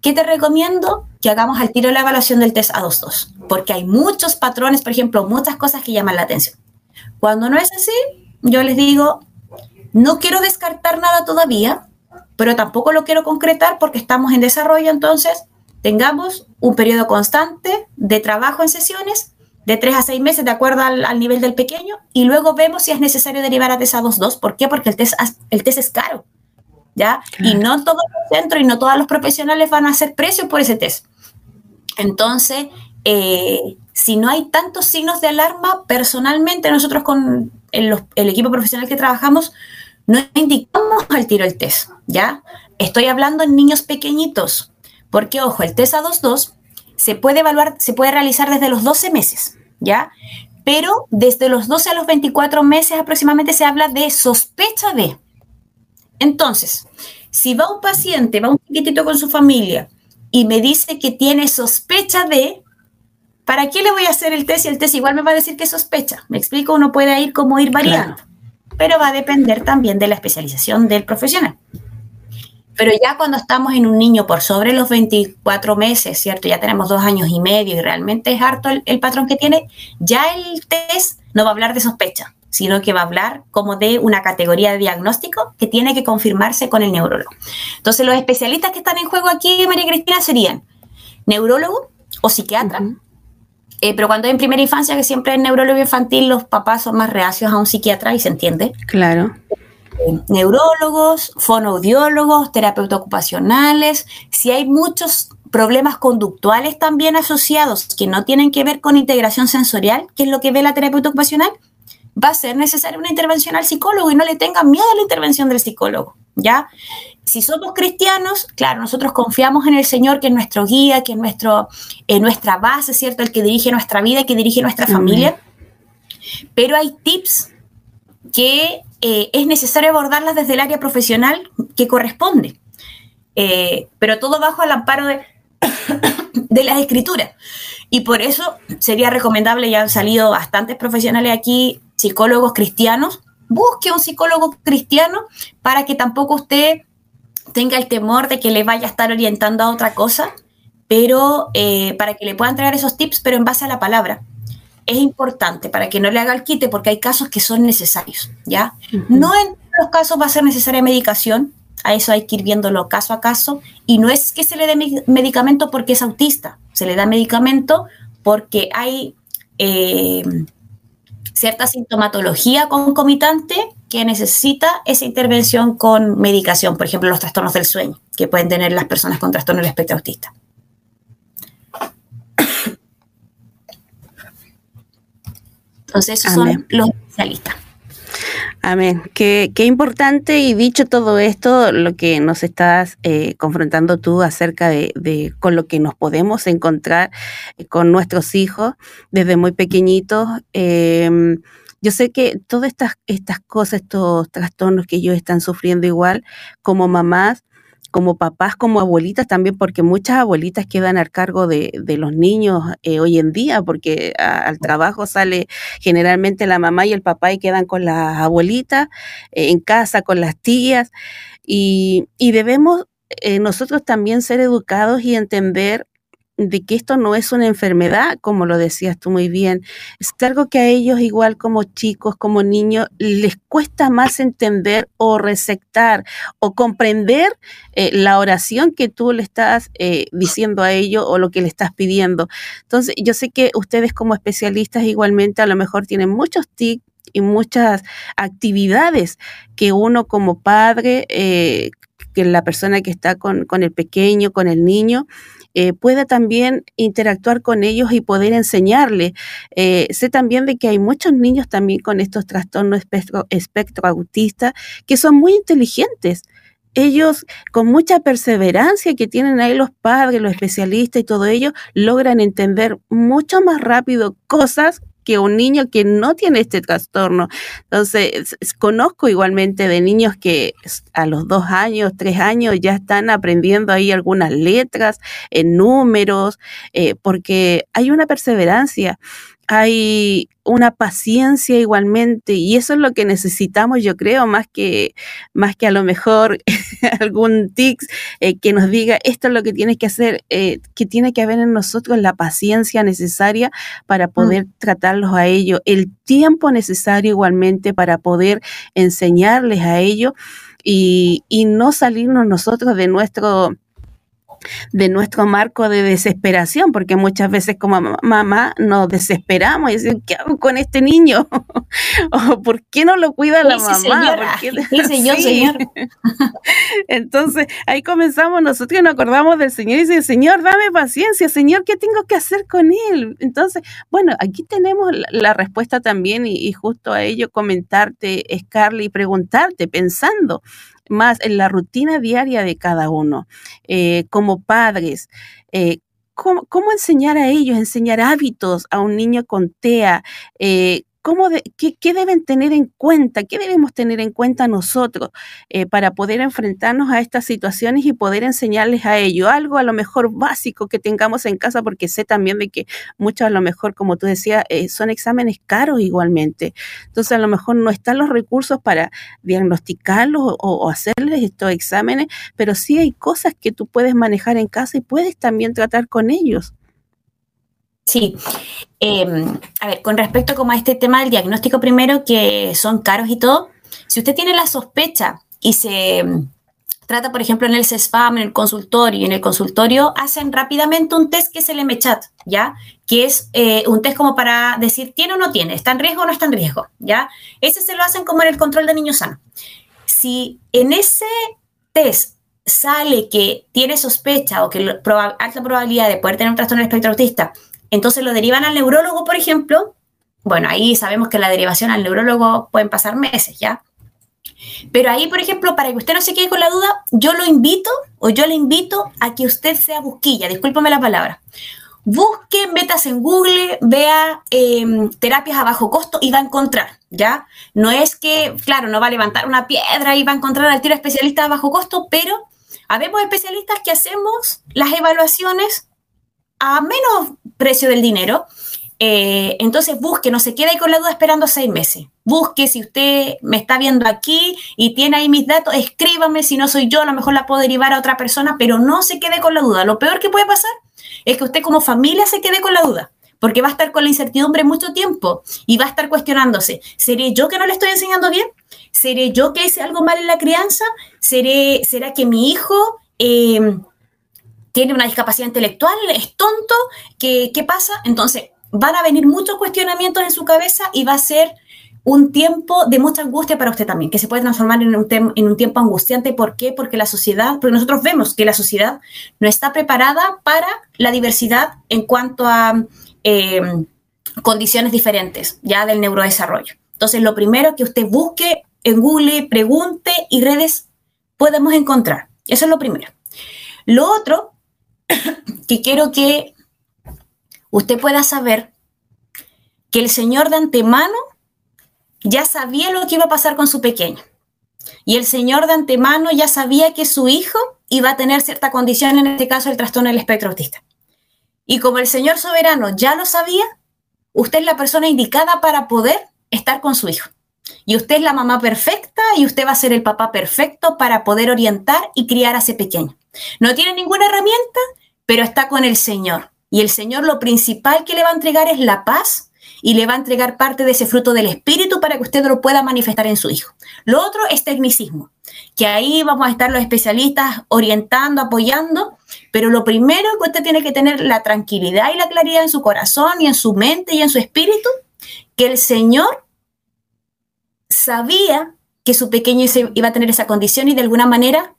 ¿Qué te recomiendo? Que hagamos al tiro la evaluación del test A22, porque hay muchos patrones, por ejemplo, muchas cosas que llaman la atención. Cuando no es así, yo les digo, no quiero descartar nada todavía, pero tampoco lo quiero concretar porque estamos en desarrollo, entonces tengamos un periodo constante de trabajo en sesiones de tres a seis meses de acuerdo al, nivel del pequeño y luego vemos si es necesario derivar a test A22. ¿Por qué? Porque el test, el test es caro. Y no todos los centros y no todos los profesionales van a hacer precios por ese test. Entonces, eh, si no hay tantos signos de alarma, personalmente nosotros con el, equipo profesional que trabajamos, no indicamos al tiro el test, ¿ya? Estoy hablando en niños pequeñitos, porque ojo, el test A22 se puede evaluar, se puede realizar desde los 12 meses, ¿ya? Pero desde los 12 a los 24 meses aproximadamente se habla de sospecha de. Entonces, si va un paciente, va un chiquitito con su familia y me dice que tiene sospecha de, ¿para qué le voy a hacer el test y el test igual me va a decir que sospecha? Me explico, uno puede ir como ir variando, pero va a depender también de la especialización del profesional. Pero ya cuando estamos en un niño por sobre los 24 meses, ¿cierto? Ya tenemos dos años y medio y realmente es harto el, patrón que tiene, ya el test no va a hablar de sospecha, sino que va a hablar como de una categoría de diagnóstico que tiene que confirmarse con el neurólogo. Entonces, los especialistas que están en juego aquí, María Cristina, serían neurólogo o psiquiatra. Eh, pero cuando en primera infancia, que siempre es neurólogo infantil, los papás son más reacios a un psiquiatra y se entiende. Claro neurólogos, fonoaudiólogos, terapeutas ocupacionales, si hay muchos problemas conductuales también asociados que no tienen que ver con integración sensorial, que es lo que ve la terapeuta ocupacional, va a ser necesaria una intervención al psicólogo y no le tengan miedo a la intervención del psicólogo, ¿ya? Si somos cristianos, claro, nosotros confiamos en el Señor, que es nuestro guía, que es nuestro, nuestra base, ¿cierto? El que dirige nuestra vida, que dirige nuestra familia. Pero hay tips que eh, es necesario abordarlas desde el área profesional que corresponde, eh, pero todo bajo el amparo de, de las escrituras. Y por eso sería recomendable, ya han salido bastantes profesionales aquí, psicólogos cristianos, busque un psicólogo cristiano para que tampoco usted tenga el temor de que le vaya a estar orientando a otra cosa, pero eh, para que le puedan traer esos tips, pero en base a la palabra es importante para que no le haga el quite porque hay casos que son necesarios, ¿ya? No en todos los casos va a ser necesaria medicación, a eso hay que ir viéndolo caso a caso, y no es que se le dé medicamento porque es autista, se le da medicamento porque hay eh, cierta sintomatología concomitante que necesita esa intervención con medicación, por ejemplo, los trastornos del sueño que pueden tener las personas con trastorno del espectro autista. Entonces, esos son los especialistas. Amén. Qué, qué, importante y dicho todo esto, lo que nos estás eh, confrontando tú acerca de, con lo que nos podemos encontrar eh, con nuestros hijos desde muy pequeñitos. Em, yo sé que todas estas, estas cosas, estos trastornos que ellos están sufriendo igual como mamás, como papás, como abuelitas también, porque muchas abuelitas quedan al cargo de, los niños eh, hoy en día, porque al trabajo sale generalmente la mamá y el papá y quedan con las abuelitas, eh, en casa con las tías, y, y debemos eh, nosotros también ser educados y entender de que esto no es una enfermedad, como lo decías tú muy bien, es algo que a ellos, igual como chicos, como niños, les cuesta más entender o receptar o comprender eh, la oración que tú le estás eh, diciendo a ellos o lo que le estás pidiendo. Entonces, yo sé que ustedes como especialistas igualmente a lo mejor tienen muchos tics y muchas actividades que uno como padre, eh, que la persona que está con, con el pequeño, con el niño, eh, pueda también interactuar con ellos y poder enseñarle. Eh, sé también de que hay muchos niños también con estos trastornos espectro, espectro autista que son muy inteligentes ellos con mucha perseverancia que tienen ahí los padres, los especialistas y todo ello, logran entender mucho más rápido cosas que un niño que no tiene este trastorno. Entonces, conozco igualmente de niños que a los dos años, tres años ya están aprendiendo ahí algunas letras, en números, eh, porque hay una perseverancia hay una paciencia igualmente y eso es lo que necesitamos yo creo más que más que a lo mejor algún tics eh, que nos diga esto es lo que tienes que hacer eh, que tiene que haber en nosotros la paciencia necesaria para mm. poder tratarlos a ellos el tiempo necesario igualmente para poder enseñarles a ellos y, y no salirnos nosotros de nuestro de nuestro marco de desesperación, porque muchas veces como mamá nos desesperamos y decimos, ¿qué hago con este niño? o ¿por qué no lo cuida la mamá? yo, señor. Entonces ahí comenzamos nosotros nos acordamos del Señor y dice, Señor, dame paciencia, Señor, ¿qué tengo que hacer con él? Entonces, bueno, aquí tenemos la, respuesta también y, justo a ello comentarte, Scarlett, y preguntarte, pensando, más en la rutina diaria de cada uno. Eh, como padres, eh, cómo, enseñar a ellos, enseñar hábitos a un niño con TEA, eh, ¿Cómo qué, deben tener en cuenta? ¿Qué debemos tener en cuenta nosotros eh, para poder enfrentarnos a estas situaciones y poder enseñarles a ellos? Algo a lo mejor básico que tengamos en casa, porque sé también de que muchos a lo mejor, como tú decías, eh, son exámenes caros igualmente. Entonces a lo mejor no están los recursos para diagnosticarlos o, o hacerles estos exámenes, pero sí hay cosas que tú puedes manejar en casa y puedes también tratar con ellos. Sí. Em, a ver, con respecto como a este tema del diagnóstico primero, que son caros y todo, si usted tiene la sospecha y se em, trata, por ejemplo, en el CESPAM, en el consultorio, y en el consultorio hacen rápidamente un test que es el MCHAT, ¿ya? Que es eh, un test como para decir, ¿tiene o no tiene? ¿Está en riesgo o no está en riesgo? ¿Ya? Ese se lo hacen como en el control de niños sanos. Si en ese test sale que tiene sospecha o que alta probabilidad de poder tener un trastorno del espectro autista entonces lo derivan al neurólogo, por ejemplo. Bueno, ahí sabemos que la derivación al neurólogo pueden pasar meses, ¿ya? Pero ahí, por ejemplo, para que usted no se quede con la duda, yo lo invito o yo le invito a que usted sea busquilla, discúlpame la palabra. Busque, metas en Google, vea em, terapias a bajo costo y va a encontrar, ¿ya? No es que, claro, no va a levantar una piedra y va a encontrar al tiro especialista a bajo costo, pero habemos especialistas que hacemos las evaluaciones a menos precio del dinero. Eh, entonces busque, no se quede ahí con la duda esperando seis meses. Busque, si usted me está viendo aquí y tiene ahí mis datos, escríbame, si no soy yo, a lo mejor la puedo derivar a otra persona, pero no se quede con la duda. Lo peor que puede pasar es que usted como familia se quede con la duda, porque va a estar con la incertidumbre mucho tiempo y va a estar cuestionándose, ¿seré yo que no le estoy enseñando bien? ¿Seré yo que hice algo mal en la crianza? ¿Seré, ¿Será que mi hijo... Eh, tiene una discapacidad intelectual, es tonto, ¿qué, ¿qué pasa? Entonces, van a venir muchos cuestionamientos en su cabeza y va a ser un tiempo de mucha angustia para usted también, que se puede transformar en un, en un tiempo angustiante. ¿Por qué? Porque la sociedad, porque nosotros vemos que la sociedad no está preparada para la diversidad en cuanto a eh, condiciones diferentes ya del neurodesarrollo. Entonces, lo primero que usted busque en Google, pregunte y redes podemos encontrar. Eso es lo primero. Lo otro que quiero que usted pueda saber que el Señor de antemano ya sabía lo que iba a pasar con su pequeño. Y el Señor de antemano ya sabía que su hijo iba a tener cierta condición, en este caso el trastorno del espectro autista. Y como el Señor soberano ya lo sabía, usted es la persona indicada para poder estar con su hijo. Y usted es la mamá perfecta y usted va a ser el papá perfecto para poder orientar y criar a ese pequeño. No tiene ninguna herramienta, pero está con el Señor. Y el Señor lo principal que le va a entregar es la paz y le va a entregar parte de ese fruto del Espíritu para que usted lo pueda manifestar en su hijo. Lo otro es tecnicismo, que ahí vamos a estar los especialistas orientando, apoyando, pero lo primero que usted tiene que tener la tranquilidad y la claridad en su corazón y en su mente y en su espíritu, que el Señor sabía que su pequeño iba a tener esa condición y de alguna manera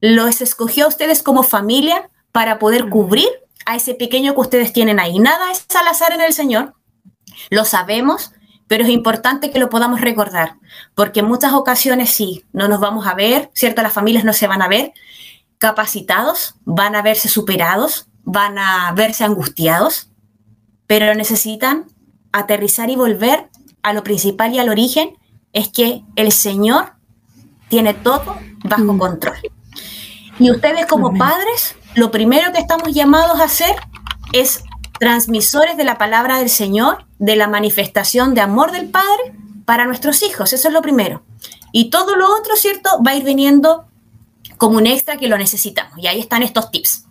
los escogió a ustedes como familia para poder cubrir a ese pequeño que ustedes tienen ahí. Nada es al azar en el Señor, lo sabemos, pero es importante que lo podamos recordar, porque en muchas ocasiones sí, no nos vamos a ver, ¿cierto? Las familias no se van a ver capacitados, van a verse superados, van a verse angustiados, pero necesitan aterrizar y volver a lo principal y al origen, es que el Señor tiene todo bajo mm. control. Y ustedes como padres lo primero que estamos llamados a hacer es transmisores de la palabra del Señor, de la manifestación de amor del Padre para nuestros hijos. Eso es lo primero. Y todo lo otro, ¿cierto? Va a ir viniendo como un extra que lo necesitamos. Y ahí están estos tips.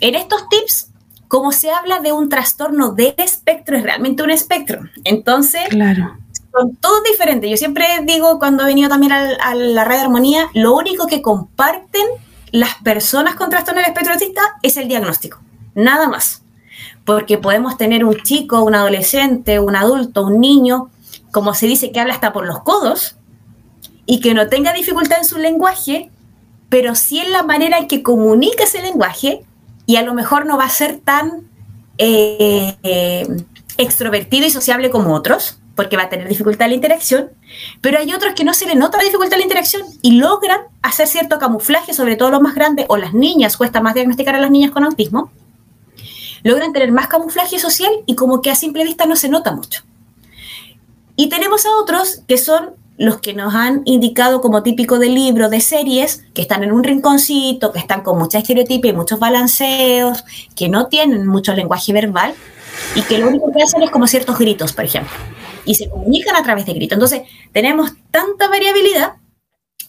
En estos tips, como se habla de un trastorno del espectro, es realmente un espectro. Entonces, claro. son todos diferentes. Yo siempre digo, cuando he venido también a, a la red de armonía, lo único que comparten las personas con trastorno del espectro es el diagnóstico, nada más. Porque podemos tener un chico, un adolescente, un adulto, un niño, como se dice, que habla hasta por los codos y que no tenga dificultad en su lenguaje, pero sí en la manera en que comunica ese lenguaje y a lo mejor no va a ser tan eh, eh, extrovertido y sociable como otros, porque va a tener dificultad la interacción, pero hay otros que no se le nota la dificultad la interacción y logran hacer cierto camuflaje, sobre todo los más grandes, o las niñas, cuesta más diagnosticar a las niñas con autismo, logran tener más camuflaje social y como que a simple vista no se nota mucho. Y tenemos a otros que son los que nos han indicado como típico de libro, de series, que están en un rinconcito, que están con mucha estereotipia y muchos balanceos, que no tienen mucho lenguaje verbal y que lo único que hacen es como ciertos gritos, por ejemplo, y se comunican a través de gritos. Entonces, tenemos tanta variabilidad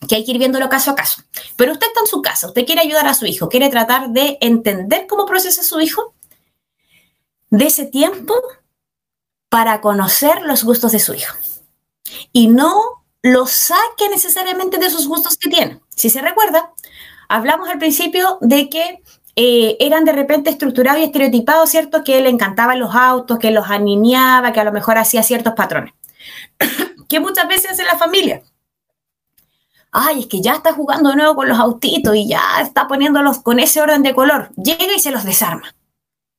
que hay que ir viéndolo caso a caso. Pero usted está en su casa, usted quiere ayudar a su hijo, quiere tratar de entender cómo procesa su hijo, de ese tiempo para conocer los gustos de su hijo. Y no lo saque necesariamente de sus gustos que tiene. Si se recuerda, hablamos al principio de que eh, eran de repente estructurados y estereotipados, ¿cierto? Que le encantaban los autos, que los aniñaba, que a lo mejor hacía ciertos patrones. que muchas veces hace la familia. Ay, es que ya está jugando de nuevo con los autitos y ya está poniéndolos con ese orden de color. Llega y se los desarma.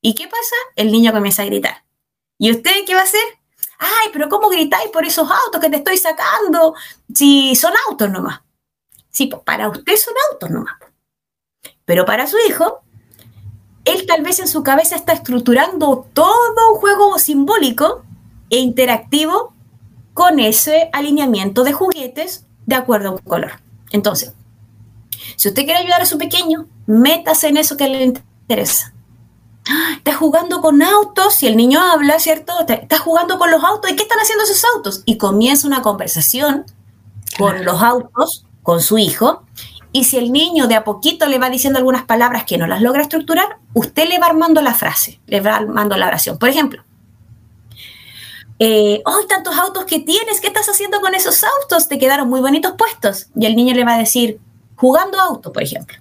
¿Y qué pasa? El niño comienza a gritar. ¿Y usted qué va a hacer? ay, pero ¿cómo gritáis por esos autos que te estoy sacando? Si son autos nomás. Sí, pues para usted son autos nomás. Pero para su hijo, él tal vez en su cabeza está estructurando todo un juego simbólico e interactivo con ese alineamiento de juguetes de acuerdo a un color. Entonces, si usted quiere ayudar a su pequeño, métase en eso que le interesa está jugando con autos y el niño habla, ¿cierto? Está jugando con los autos. ¿Y qué están haciendo esos autos? Y comienza una conversación con los autos, con su hijo. Y si el niño de a poquito le va diciendo algunas palabras que no las logra estructurar, usted le va armando la frase, le va armando la oración. Por ejemplo, eh, ¡ay, tantos autos que tienes! ¿Qué estás haciendo con esos autos? Te quedaron muy bonitos puestos. Y el niño le va a decir, jugando auto, por ejemplo.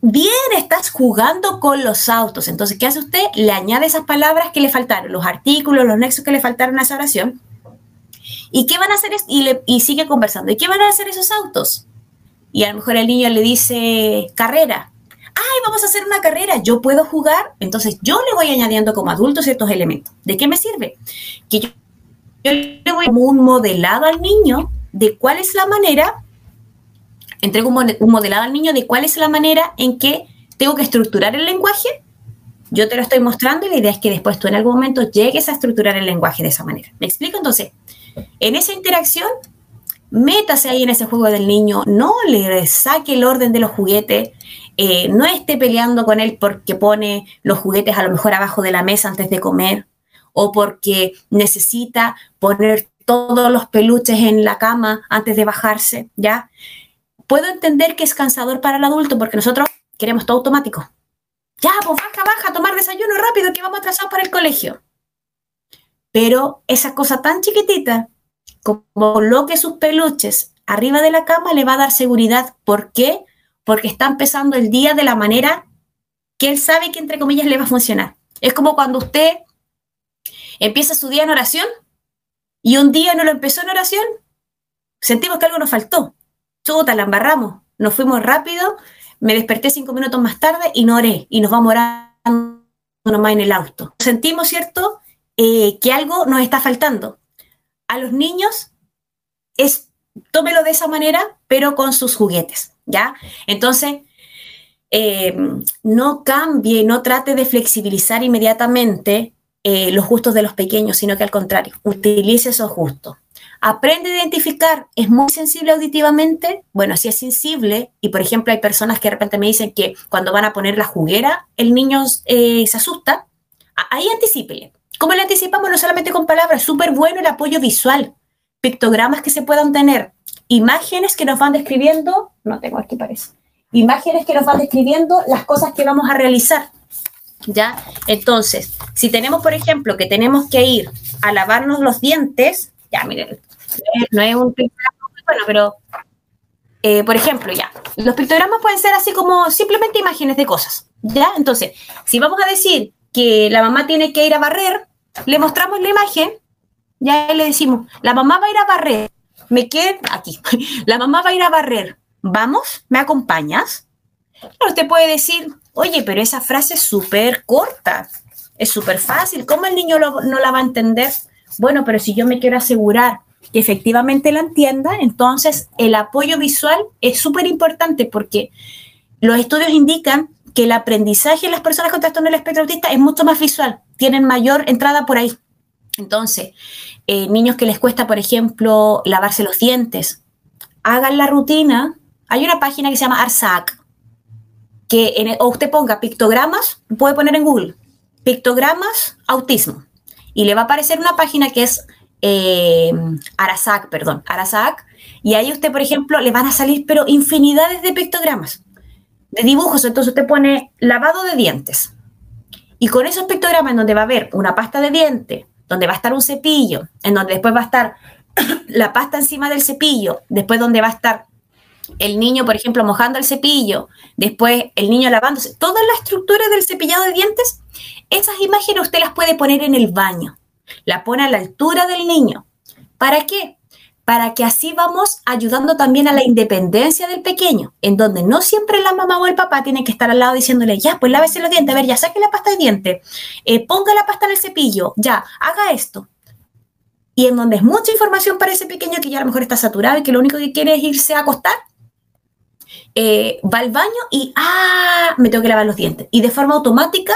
Bien, estás jugando con los autos. Entonces, ¿qué hace usted? Le añade esas palabras que le faltaron, los artículos, los nexos que le faltaron a esa oración. ¿Y qué van a hacer? Y, y sigue conversando. ¿Y qué van a hacer esos autos? Y a lo mejor el niño le dice, carrera. ¡Ay, vamos a hacer una carrera! ¿Yo puedo jugar? Entonces, yo le voy añadiendo como adulto ciertos elementos. ¿De qué me sirve? Que yo, yo le voy como un modelado al niño de cuál es la manera entrego un, modelado al niño de cuál es la manera en que tengo que estructurar el lenguaje. Yo te lo estoy mostrando y la idea es que después tú en algún momento llegues a estructurar el lenguaje de esa manera. ¿Me explico? Entonces, en esa interacción, métase ahí en ese juego del niño, no le saque el orden de los juguetes, eh, no esté peleando con él porque pone los juguetes a lo mejor abajo de la mesa antes de comer o porque necesita poner todos los peluches en la cama antes de bajarse, ¿ya? puedo entender que es cansador para el adulto porque nosotros queremos todo automático. Ya, pues baja, baja, tomar desayuno rápido que vamos atrasados para el colegio. Pero esa cosa tan chiquitita como coloque sus peluches arriba de la cama le va a dar seguridad. ¿Por qué? Porque está empezando el día de la manera que él sabe que entre comillas le va a funcionar. Es como cuando usted empieza su día en oración y un día no lo empezó en oración, sentimos que algo nos faltó chuta, la embarramos, nos fuimos rápido, me desperté cinco minutos más tarde y no oré, y nos vamos orando nomás en el auto. Sentimos, ¿cierto?, eh, que algo nos está faltando. A los niños es, tómelo de esa manera, pero con sus juguetes, ¿ya? Entonces, eh, no cambie, no trate de flexibilizar inmediatamente eh, los gustos de los pequeños, sino que al contrario, utilice esos gustos aprende a identificar, es muy sensible auditivamente, bueno, si es sensible, y por ejemplo hay personas que de repente me dicen que cuando van a poner la juguera, el niño eh, se asusta, ahí anticipele. ¿Cómo le anticipamos? No solamente con palabras, súper bueno el apoyo visual, pictogramas que se puedan tener, imágenes que nos van describiendo, no tengo aquí parece, imágenes que nos van describiendo las cosas que vamos a realizar. ¿Ya? Entonces, si tenemos, por ejemplo, que tenemos que ir a lavarnos los dientes, ya, miren, no es un pictograma muy bueno, pero eh, por ejemplo, ya, los pictogramas pueden ser así como simplemente imágenes de cosas, ¿ya? Entonces, si vamos a decir que la mamá tiene que ir a barrer, le mostramos la imagen, ya le decimos, la mamá va a ir a barrer, me quedo aquí, la mamá va a ir a barrer, vamos, ¿me acompañas? Pero usted puede decir, oye, pero esa frase es súper corta, es súper fácil, ¿cómo el niño no la va a entender? Bueno, pero si yo me quiero asegurar que efectivamente la entienda, entonces el apoyo visual es súper importante porque los estudios indican que el aprendizaje en las personas con trastorno del espectro autista es mucho más visual, tienen mayor entrada por ahí. Entonces, eh, niños que les cuesta, por ejemplo, lavarse los dientes, hagan la rutina. Hay una página que se llama ARSAC, que o usted ponga pictogramas, puede poner en Google, pictogramas autismo, y le va a aparecer una página que es eh, perdón, Arasac, y ahí usted, por ejemplo, le van a salir, pero infinidades de pictogramas, de dibujos. Entonces usted pone lavado de dientes. Y con esos pictogramas en donde va a haber una pasta de diente, donde va a estar un cepillo, en donde después va a estar la pasta encima del cepillo, después donde va a estar el niño, por ejemplo, mojando el cepillo, después el niño lavándose, toda la estructura del cepillado de dientes, esas imágenes usted las puede poner en el baño, la pone a la altura del niño. ¿Para qué? Para que así vamos ayudando también a la independencia del pequeño, en donde no siempre la mamá o el papá tienen que estar al lado diciéndole, ya, pues lávese los dientes, a ver, ya saque la pasta de dientes, eh, ponga la pasta en el cepillo, ya, haga esto y en donde es mucha información para ese pequeño que ya a lo mejor está saturado y que lo único que quiere es irse a acostar, eh, va al baño y, ah, me tengo que lavar los dientes. Y de forma automática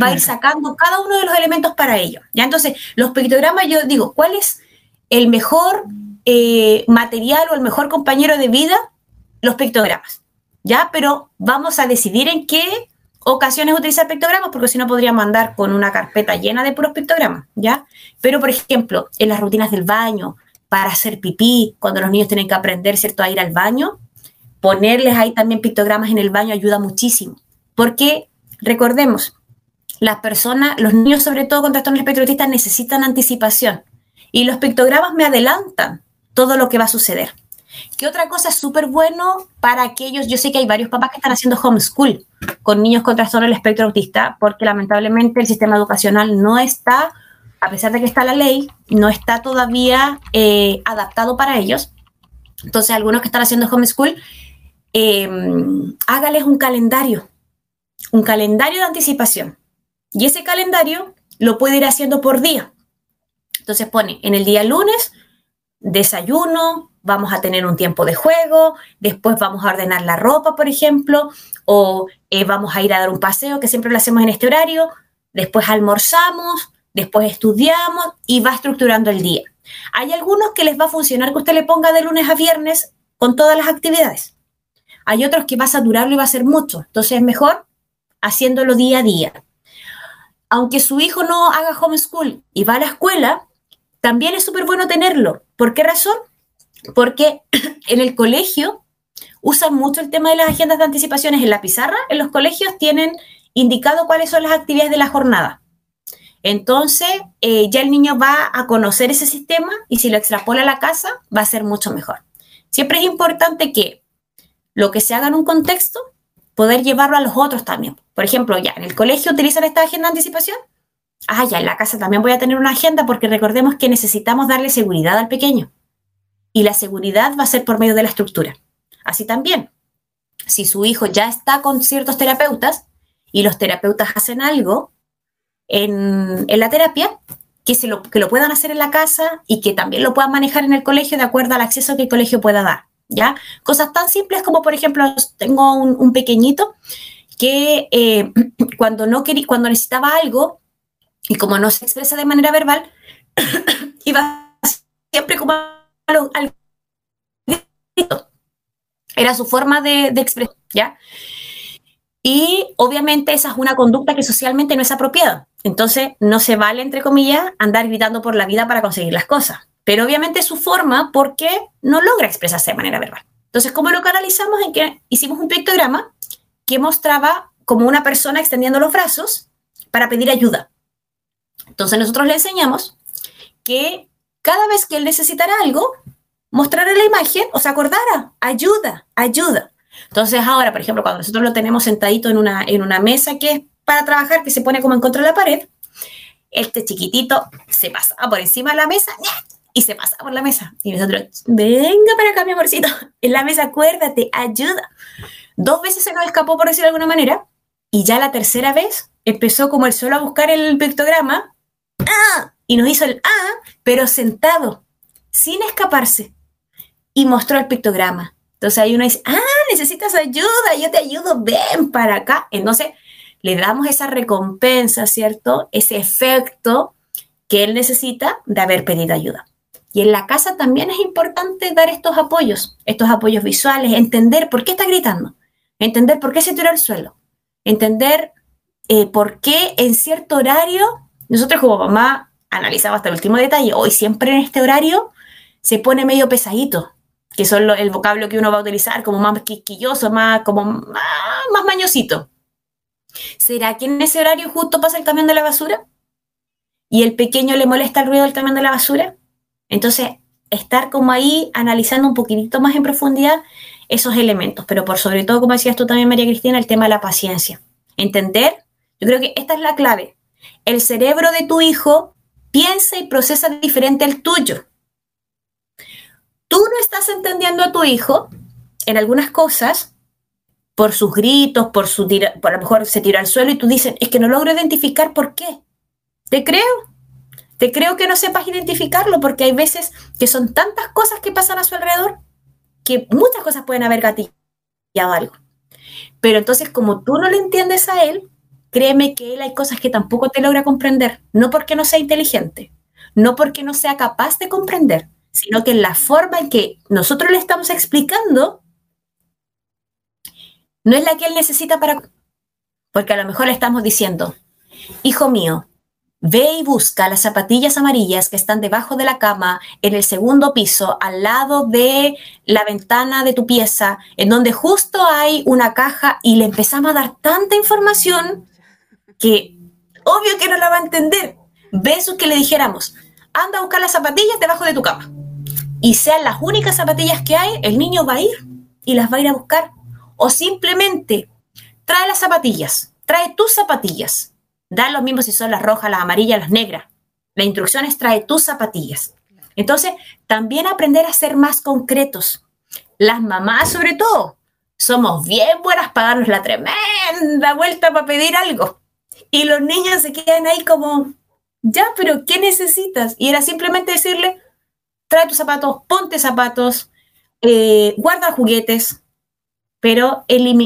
va a ir sacando cada uno de los elementos para ello. ¿ya? Entonces, los pictogramas, yo digo, ¿cuál es el mejor eh, material o el mejor compañero de vida? Los pictogramas. ¿Ya? Pero vamos a decidir en qué ocasiones utilizar pictogramas, porque si no podríamos andar con una carpeta llena de puros pictogramas, ¿ya? Pero, por ejemplo, en las rutinas del baño, para hacer pipí, cuando los niños tienen que aprender, ¿cierto?, a ir al baño, ponerles ahí también pictogramas en el baño ayuda muchísimo. Porque, recordemos, las personas, los niños sobre todo con trastornos espectro necesitan anticipación y los pictogramas me adelantan todo lo que va a suceder. ¿Qué otra cosa es súper bueno para aquellos? Yo sé que hay varios papás que están haciendo homeschool con niños con trastorno del espectro autista, porque lamentablemente el sistema educacional no está, a pesar de que está la ley, no está todavía eh, adaptado para ellos. Entonces, algunos que están haciendo homeschool, eh, hágales un calendario, un calendario de anticipación. Y ese calendario lo puede ir haciendo por día. Entonces pone en el día lunes, desayuno, vamos a tener un tiempo de juego, después vamos a ordenar la ropa, por ejemplo, o eh, vamos a ir a dar un paseo, que siempre lo hacemos en este horario, después almorzamos, después estudiamos y va estructurando el día. Hay algunos que les va a funcionar que usted le ponga de lunes a viernes con todas las actividades. Hay otros que va a saturarlo y va a ser mucho. Entonces es mejor haciéndolo día a día. Aunque su hijo no haga homeschool y va a la escuela, también es súper bueno tenerlo. ¿Por qué razón? Porque en el colegio usan mucho el tema de las agendas de anticipaciones en la pizarra. En los colegios tienen indicado cuáles son las actividades de la jornada. Entonces, eh, ya el niño va a conocer ese sistema y si lo extrapola a la casa, va a ser mucho mejor. Siempre es importante que lo que se haga en un contexto, poder llevarlo a los otros también. Por ejemplo, ya en el colegio utilizan esta agenda de anticipación, ah, ya en la casa también voy a tener una agenda porque recordemos que necesitamos darle seguridad al pequeño. Y la seguridad va a ser por medio de la estructura. Así también, si su hijo ya está con ciertos terapeutas y los terapeutas hacen algo en, la terapia, que, se lo, que lo puedan hacer en la casa y que también lo puedan manejar en el colegio de acuerdo al acceso que el colegio pueda dar. ¿Ya? Cosas tan simples como, por ejemplo, tengo un, pequeñito que eh, cuando, no quería, cuando necesitaba algo, y como no se expresa de manera verbal, iba siempre como al, grito. Era su forma de, de ¿ya? Y obviamente esa es una conducta que socialmente no es apropiada. Entonces no se vale, entre comillas, andar gritando por la vida para conseguir las cosas. Pero obviamente es su forma porque no logra expresarse de manera verbal. Entonces, ¿cómo lo canalizamos? En que hicimos un pictograma que mostraba como una persona extendiendo los brazos para pedir ayuda. Entonces nosotros le enseñamos que cada vez que él necesitara algo, mostrara la imagen o se acordara, ayuda, ayuda. Entonces ahora, por ejemplo, cuando nosotros lo tenemos sentadito en una, en una mesa que es para trabajar, que se pone como en contra de la pared, este chiquitito se pasa por encima de la mesa y se pasa por la mesa. Y nosotros, venga para acá, mi amorcito, en la mesa, acuérdate, ayuda. Dos veces se nos escapó, por decirlo de alguna manera, y ya la tercera vez empezó como el solo a buscar el pictograma ¡Ah! y nos hizo el ¡Ah! pero sentado, sin escaparse. Y mostró el pictograma. Entonces ahí uno dice, ah, necesitas ayuda, yo te ayudo, ven para acá. Entonces le damos esa recompensa, ¿cierto? Ese efecto que él necesita de haber pedido ayuda. Y en la casa también es importante dar estos apoyos, estos apoyos visuales, entender por qué está gritando, entender por qué se tiró al suelo, entender eh, por qué en cierto horario, nosotros como mamá analizamos hasta el último detalle, hoy siempre en este horario se pone medio pesadito, que son el vocablo que uno va a utilizar como más quisquilloso, más como más, mañosito. ¿Será que en ese horario justo pasa el camión de la basura? ¿Y el pequeño le molesta el ruido del camión de la basura? Entonces, estar como ahí analizando un poquitito más en profundidad esos elementos, pero por sobre todo, como decías tú también, María Cristina, el tema de la paciencia. Entender, yo creo que esta es la clave. El cerebro de tu hijo piensa y procesa diferente al tuyo tú no estás entendiendo a tu hijo en algunas cosas por sus gritos, por su tira, por a lo mejor se tira al suelo y tú dices, es que no logro identificar por qué. Te creo, te creo que no sepas identificarlo porque hay veces que son tantas cosas que pasan a su alrededor que muchas cosas pueden haber gatillado algo. Pero entonces, como tú no le entiendes a él, créeme que él hay cosas que tampoco te logra comprender, no porque no sea inteligente, no porque no sea capaz de comprender, sino que la forma en que nosotros le estamos explicando no es la que él necesita para... Porque a lo mejor le estamos diciendo, hijo mío, ve y busca las zapatillas amarillas que están debajo de la cama, en el segundo piso, al lado de la ventana de tu pieza, en donde justo hay una caja y le empezamos a dar tanta información que obvio que no la va a entender. Versus que le dijéramos, anda a buscar las zapatillas debajo de tu cama y sean las únicas zapatillas que hay, el niño va a ir y las va a ir a buscar. O simplemente trae las zapatillas, trae tus zapatillas. Da lo mismo si son las rojas, las amarillas, las negras. La instrucción es trae tus zapatillas. Entonces, también aprender a ser más concretos. Las mamás, sobre todo, somos bien buenas para darnos la tremenda vuelta para pedir algo. Y los niños se quedan ahí como, ya, pero ¿qué necesitas? Y era simplemente decirle, trae tus zapatos, ponte zapatos, eh, guarda juguetes, pero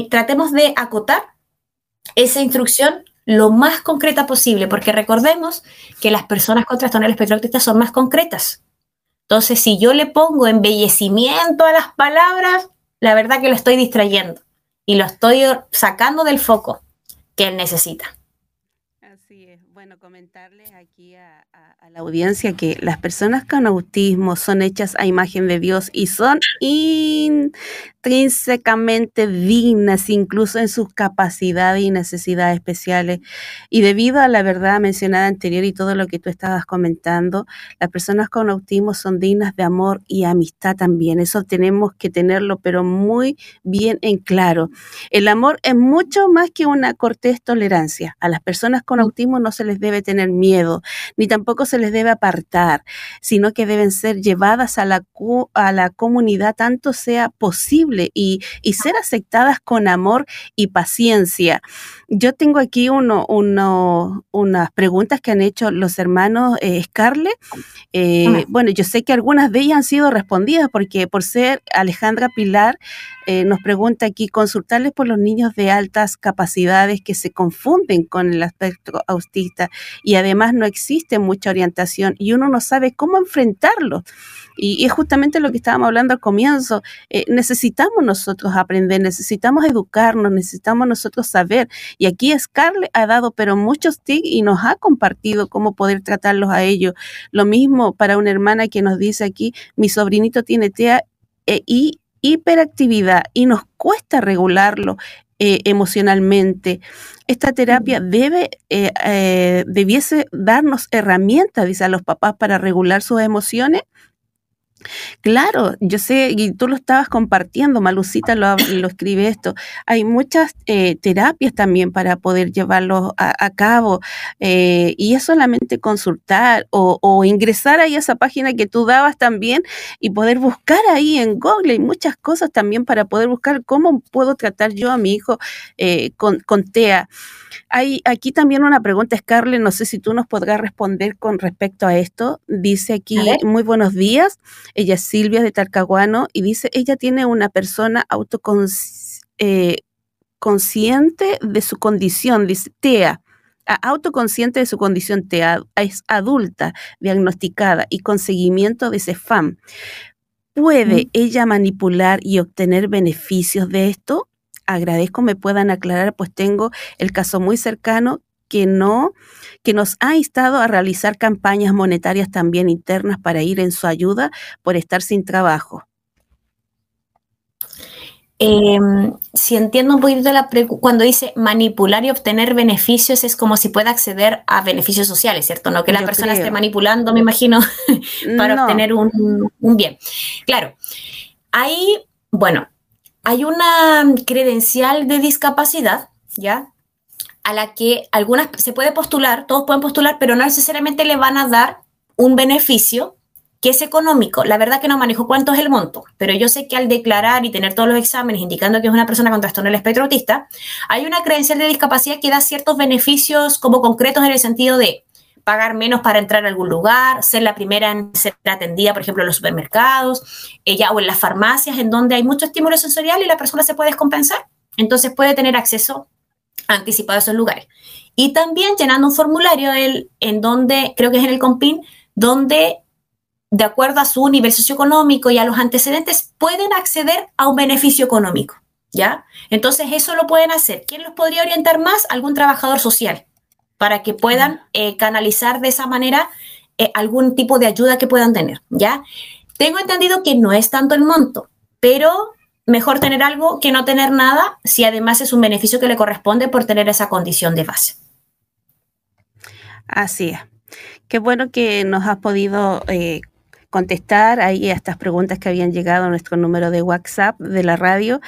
tratemos de acotar esa instrucción lo más concreta posible, porque recordemos que las personas con trastorno espectro autista son más concretas. Entonces, si yo le pongo embellecimiento a las palabras, la verdad que lo estoy distrayendo y lo estoy sacando del foco que él necesita. Comentarles aquí a, a la audiencia que las personas con autismo son hechas a imagen de Dios y son intrínsecamente dignas, incluso en sus capacidades y necesidades especiales. Y debido a la verdad mencionada anterior y todo lo que tú estabas comentando, las personas con autismo son dignas de amor y amistad también. Eso tenemos que tenerlo, pero muy bien en claro. El amor es mucho más que una cortés tolerancia. A las personas con autismo no se les debe tener miedo, ni tampoco se se les debe apartar, sino que deben ser llevadas a la, a la comunidad tanto sea posible y, ser aceptadas con amor y paciencia. Yo tengo aquí uno, uno, unas preguntas que han hecho los hermanos eh, Scarlett. Eh, bueno, yo sé que algunas de ellas han sido respondidas porque por ser Alejandra Pilar eh, nos pregunta aquí, consultarles por los niños de altas capacidades que se confunden con el aspecto autista y además no existe mucha orientación y uno no sabe cómo enfrentarlo. Y, es justamente lo que estábamos hablando al comienzo. Eh, necesitamos nosotros aprender, necesitamos educarnos, necesitamos nosotros saber. Y aquí Scarlett ha dado pero muchos tips y nos ha compartido cómo poder tratarlos a ellos. Lo mismo para una hermana que nos dice aquí, mi sobrinito tiene TEA eh, y hiperactividad y nos cuesta regularlo eh, emocionalmente. Esta terapia debe, eh, debiese darnos herramientas, dice a los papás, para regular sus emociones Claro, yo sé, y tú lo estabas compartiendo, Malucita lo, lo escribe esto. Hay muchas eh, terapias también para poder llevarlo a, cabo eh, y es solamente consultar o, ingresar ahí a esa página que tú dabas también y poder buscar ahí en Google. Hay muchas cosas también para poder buscar cómo puedo tratar yo a mi hijo eh, con, con TEA. Hay aquí también una pregunta, Scarlett, no sé si tú nos podrás responder con respecto a esto. Dice aquí, muy buenos días. Ella es Silvia de Talcahuano y dice, ella tiene una persona autoconsciente eh, consciente de su condición, dice TEA, autoconsciente de su condición TEA, es adulta, diagnosticada y con seguimiento de CEFAM. ¿Puede ella manipular y obtener beneficios de esto? Agradezco me puedan aclarar, pues tengo el caso muy cercano que no, que nos ha instado a realizar campañas monetarias también internas para ir en su ayuda por estar sin trabajo. Em, si entiendo un poquito la cuando dice manipular y obtener beneficios, es como si pueda acceder a beneficios sociales, ¿cierto? No que la persona esté manipulando, me imagino, para obtener un, un, bien. Claro, ahí, bueno, hay una credencial de discapacidad, ¿ya? A la que algunas se puede postular, todos pueden postular, pero no necesariamente le van a dar un beneficio que es económico. La verdad que no manejo cuánto es el monto, pero yo sé que al declarar y tener todos los exámenes indicando que es una persona con trastorno del espectro autista, hay una credencial de discapacidad que da ciertos beneficios como concretos en el sentido de pagar menos para entrar a algún lugar, ser la primera en ser atendida, por ejemplo, en los supermercados ella, o en las farmacias, en donde hay mucho estímulo sensorial y la persona se puede descompensar. Entonces puede tener acceso anticipado a esos lugares. Y también llenando un formulario en donde, creo que es en el COMPIN, donde de acuerdo a su nivel socioeconómico y a los antecedentes, pueden acceder a un beneficio económico, ¿ya? Entonces, eso lo pueden hacer. ¿Quién los podría orientar más? Algún trabajador social, para que puedan eh, canalizar de esa manera eh, algún tipo de ayuda que puedan tener, ¿ya? Tengo entendido que no es tanto el monto, pero mejor tener algo que no tener nada si además es un beneficio que le corresponde por tener esa condición de base. Así es. Qué bueno que nos has podido eh, contestar ahí a estas preguntas que habían llegado a nuestro número de WhatsApp de la radio.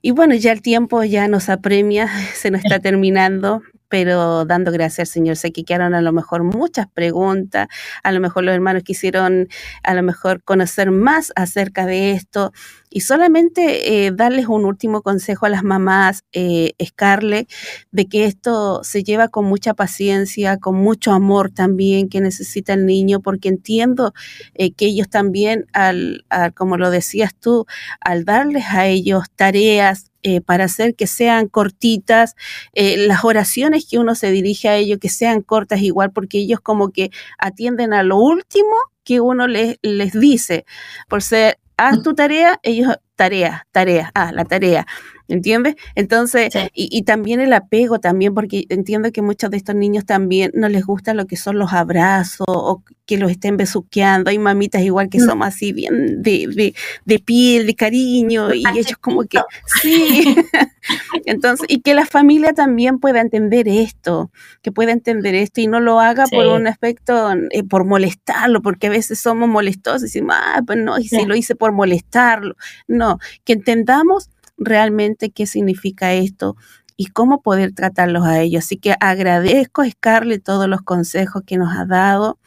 Y bueno, ya el tiempo ya nos apremia, se nos está terminando pero dando gracias al Señor. Sé que quedaron a lo mejor muchas preguntas, a lo mejor los hermanos quisieron a lo mejor conocer más acerca de esto y solamente eh, darles un último consejo a las mamás, eh, Scarlett, de que esto se lleva con mucha paciencia, con mucho amor también que necesita el niño, porque entiendo eh, que ellos también, al, como lo decías tú, al darles a ellos tareas, eh, para hacer que sean cortitas, eh, las oraciones que uno se dirige a ellos, que sean cortas igual, porque ellos como que atienden a lo último que uno les, les dice. Por ser, haz tu tarea, ellos, tarea, tarea, ah, la tarea. ¿Entiendes? Entonces, y, también el apego también, porque entiendo que muchos de estos niños también no les gusta lo que son los abrazos o que los estén besuqueando. Hay mamitas igual que mm. son así bien de, de, piel, de cariño, y ellos como que, sí. Entonces, y que la familia también pueda entender esto, que pueda entender esto y no lo haga por un aspecto, eh, por molestarlo, porque a veces somos molestosos y decimos, ah, pues no, y si lo hice por molestarlo. No, que entendamos realmente qué significa esto y cómo poder tratarlos a ellos. Así que agradezco a Scarlett todos los consejos que nos ha dado.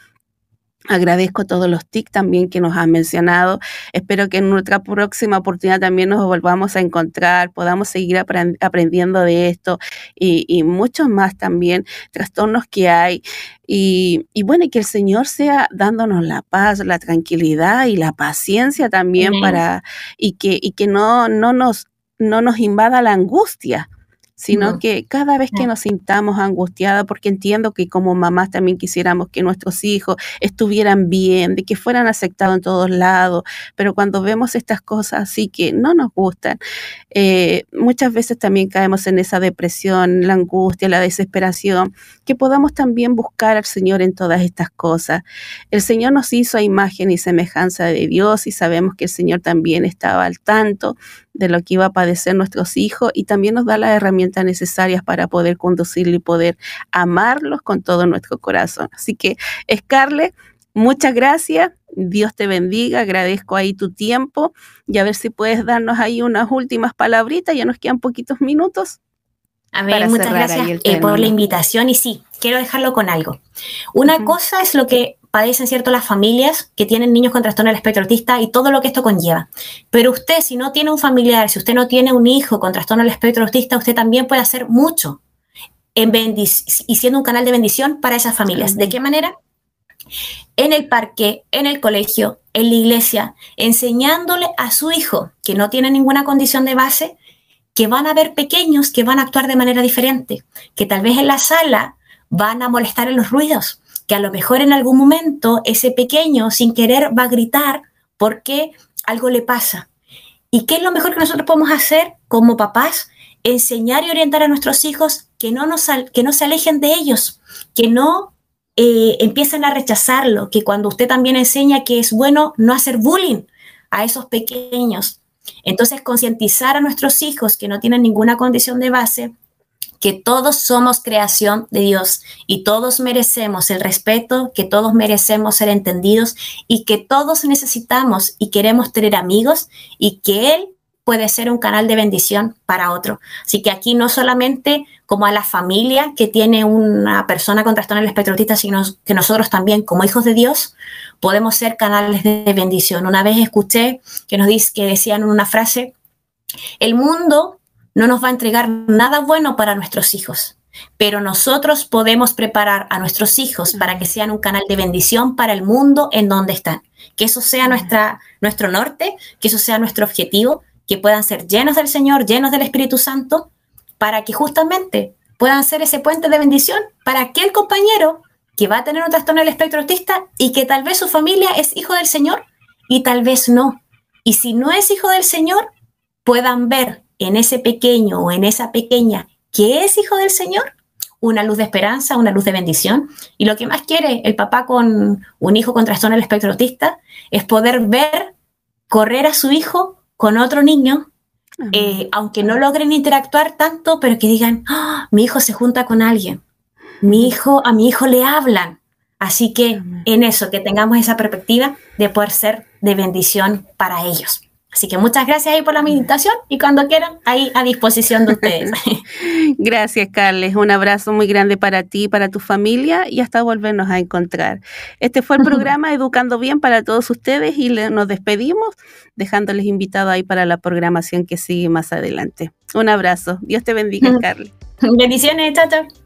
Agradezco todos los tics también que nos ha mencionado. Espero que en nuestra próxima oportunidad también nos volvamos a encontrar, podamos seguir aprendiendo de esto y, muchos más también trastornos que hay. Y, bueno, y que el Señor sea dándonos la paz, la tranquilidad y la paciencia también para, y que, y que no, no nos no nos invada la angustia, sino que cada vez que nos sintamos angustiadas, porque entiendo que como mamás también quisiéramos que nuestros hijos estuvieran bien, de que fueran aceptados en todos lados, pero cuando vemos estas cosas así que no nos gustan, eh, muchas veces también caemos en esa depresión, la angustia, la desesperación, que podamos también buscar al Señor en todas estas cosas. El Señor nos hizo a imagen y semejanza de Dios y sabemos que el Señor también estaba al tanto de lo que iba a padecer nuestros hijos y también nos da las herramientas necesarias para poder conducirlo y poder amarlos con todo nuestro corazón. Así que, Scarlett, muchas gracias. Dios te bendiga, agradezco ahí tu tiempo y a ver si puedes darnos ahí unas últimas palabritas, ya nos quedan poquitos minutos. A ver, muchas gracias eh, por la invitación y sí, quiero dejarlo con algo. Una cosa es lo que padecen cierto las familias que tienen niños con trastorno del espectro autista y todo lo que esto conlleva. Pero usted, si no tiene un familiar, si usted no tiene un hijo con trastorno del espectro autista, usted también puede hacer mucho en y siendo un canal de bendición para esas familias. ¿De qué manera? en el parque, en el colegio, en la iglesia, enseñándole a su hijo que no tiene ninguna condición de base, que van a ver pequeños que van a actuar de manera diferente, que tal vez en la sala van a molestar en los ruidos, que a lo mejor en algún momento ese pequeño sin querer va a gritar porque algo le pasa. ¿Y qué es lo mejor que nosotros podemos hacer como papás? Enseñar y orientar a nuestros hijos que no, nos, que no se alejen de ellos, que no eh, empiecen a rechazarlo, que cuando usted también enseña que es bueno no hacer bullying a esos pequeños. Entonces, concientizar a nuestros hijos que no tienen ninguna condición de base, que todos somos creación de Dios y todos merecemos el respeto, que todos merecemos ser entendidos y que todos necesitamos y queremos tener amigos y que Él puede ser un canal de bendición para otro. Así que aquí no solamente como a la familia que tiene una persona con trastorno del sino que nosotros también como hijos de Dios podemos ser canales de bendición. Una vez escuché que nos dice que decían una frase, el mundo no nos va a entregar nada bueno para nuestros hijos, pero nosotros podemos preparar a nuestros hijos para que sean un canal de bendición para el mundo en donde están. Que eso sea nuestra, nuestro norte, que eso sea nuestro objetivo, que puedan ser llenos del Señor, llenos del Espíritu Santo, para que justamente puedan ser ese puente de bendición para aquel compañero que va a tener un trastorno del espectro autista y que tal vez su familia es hijo del Señor y tal vez no. Y si no es hijo del Señor, puedan ver en ese pequeño o en esa pequeña que es hijo del Señor una luz de esperanza, una luz de bendición. Y lo que más quiere el papá con un hijo con trastorno del espectro autista es poder ver correr a su hijo con otro niño, eh, aunque no logren interactuar tanto, pero que digan, ¡Ah! mi hijo se junta con alguien, mi hijo, a mi hijo le hablan. Así que en eso, que tengamos esa perspectiva de poder ser de bendición para ellos. Así que muchas gracias ahí por la meditación y cuando quieran, ahí a disposición de ustedes. gracias, Carles. Un abrazo muy grande para ti y para tu familia y hasta volvernos a encontrar. Este fue el programa Educando Bien para todos ustedes y nos despedimos dejándoles invitados ahí para la programación que sigue más adelante. Un abrazo. Dios te bendiga, Carles. Bendiciones, chao, chao.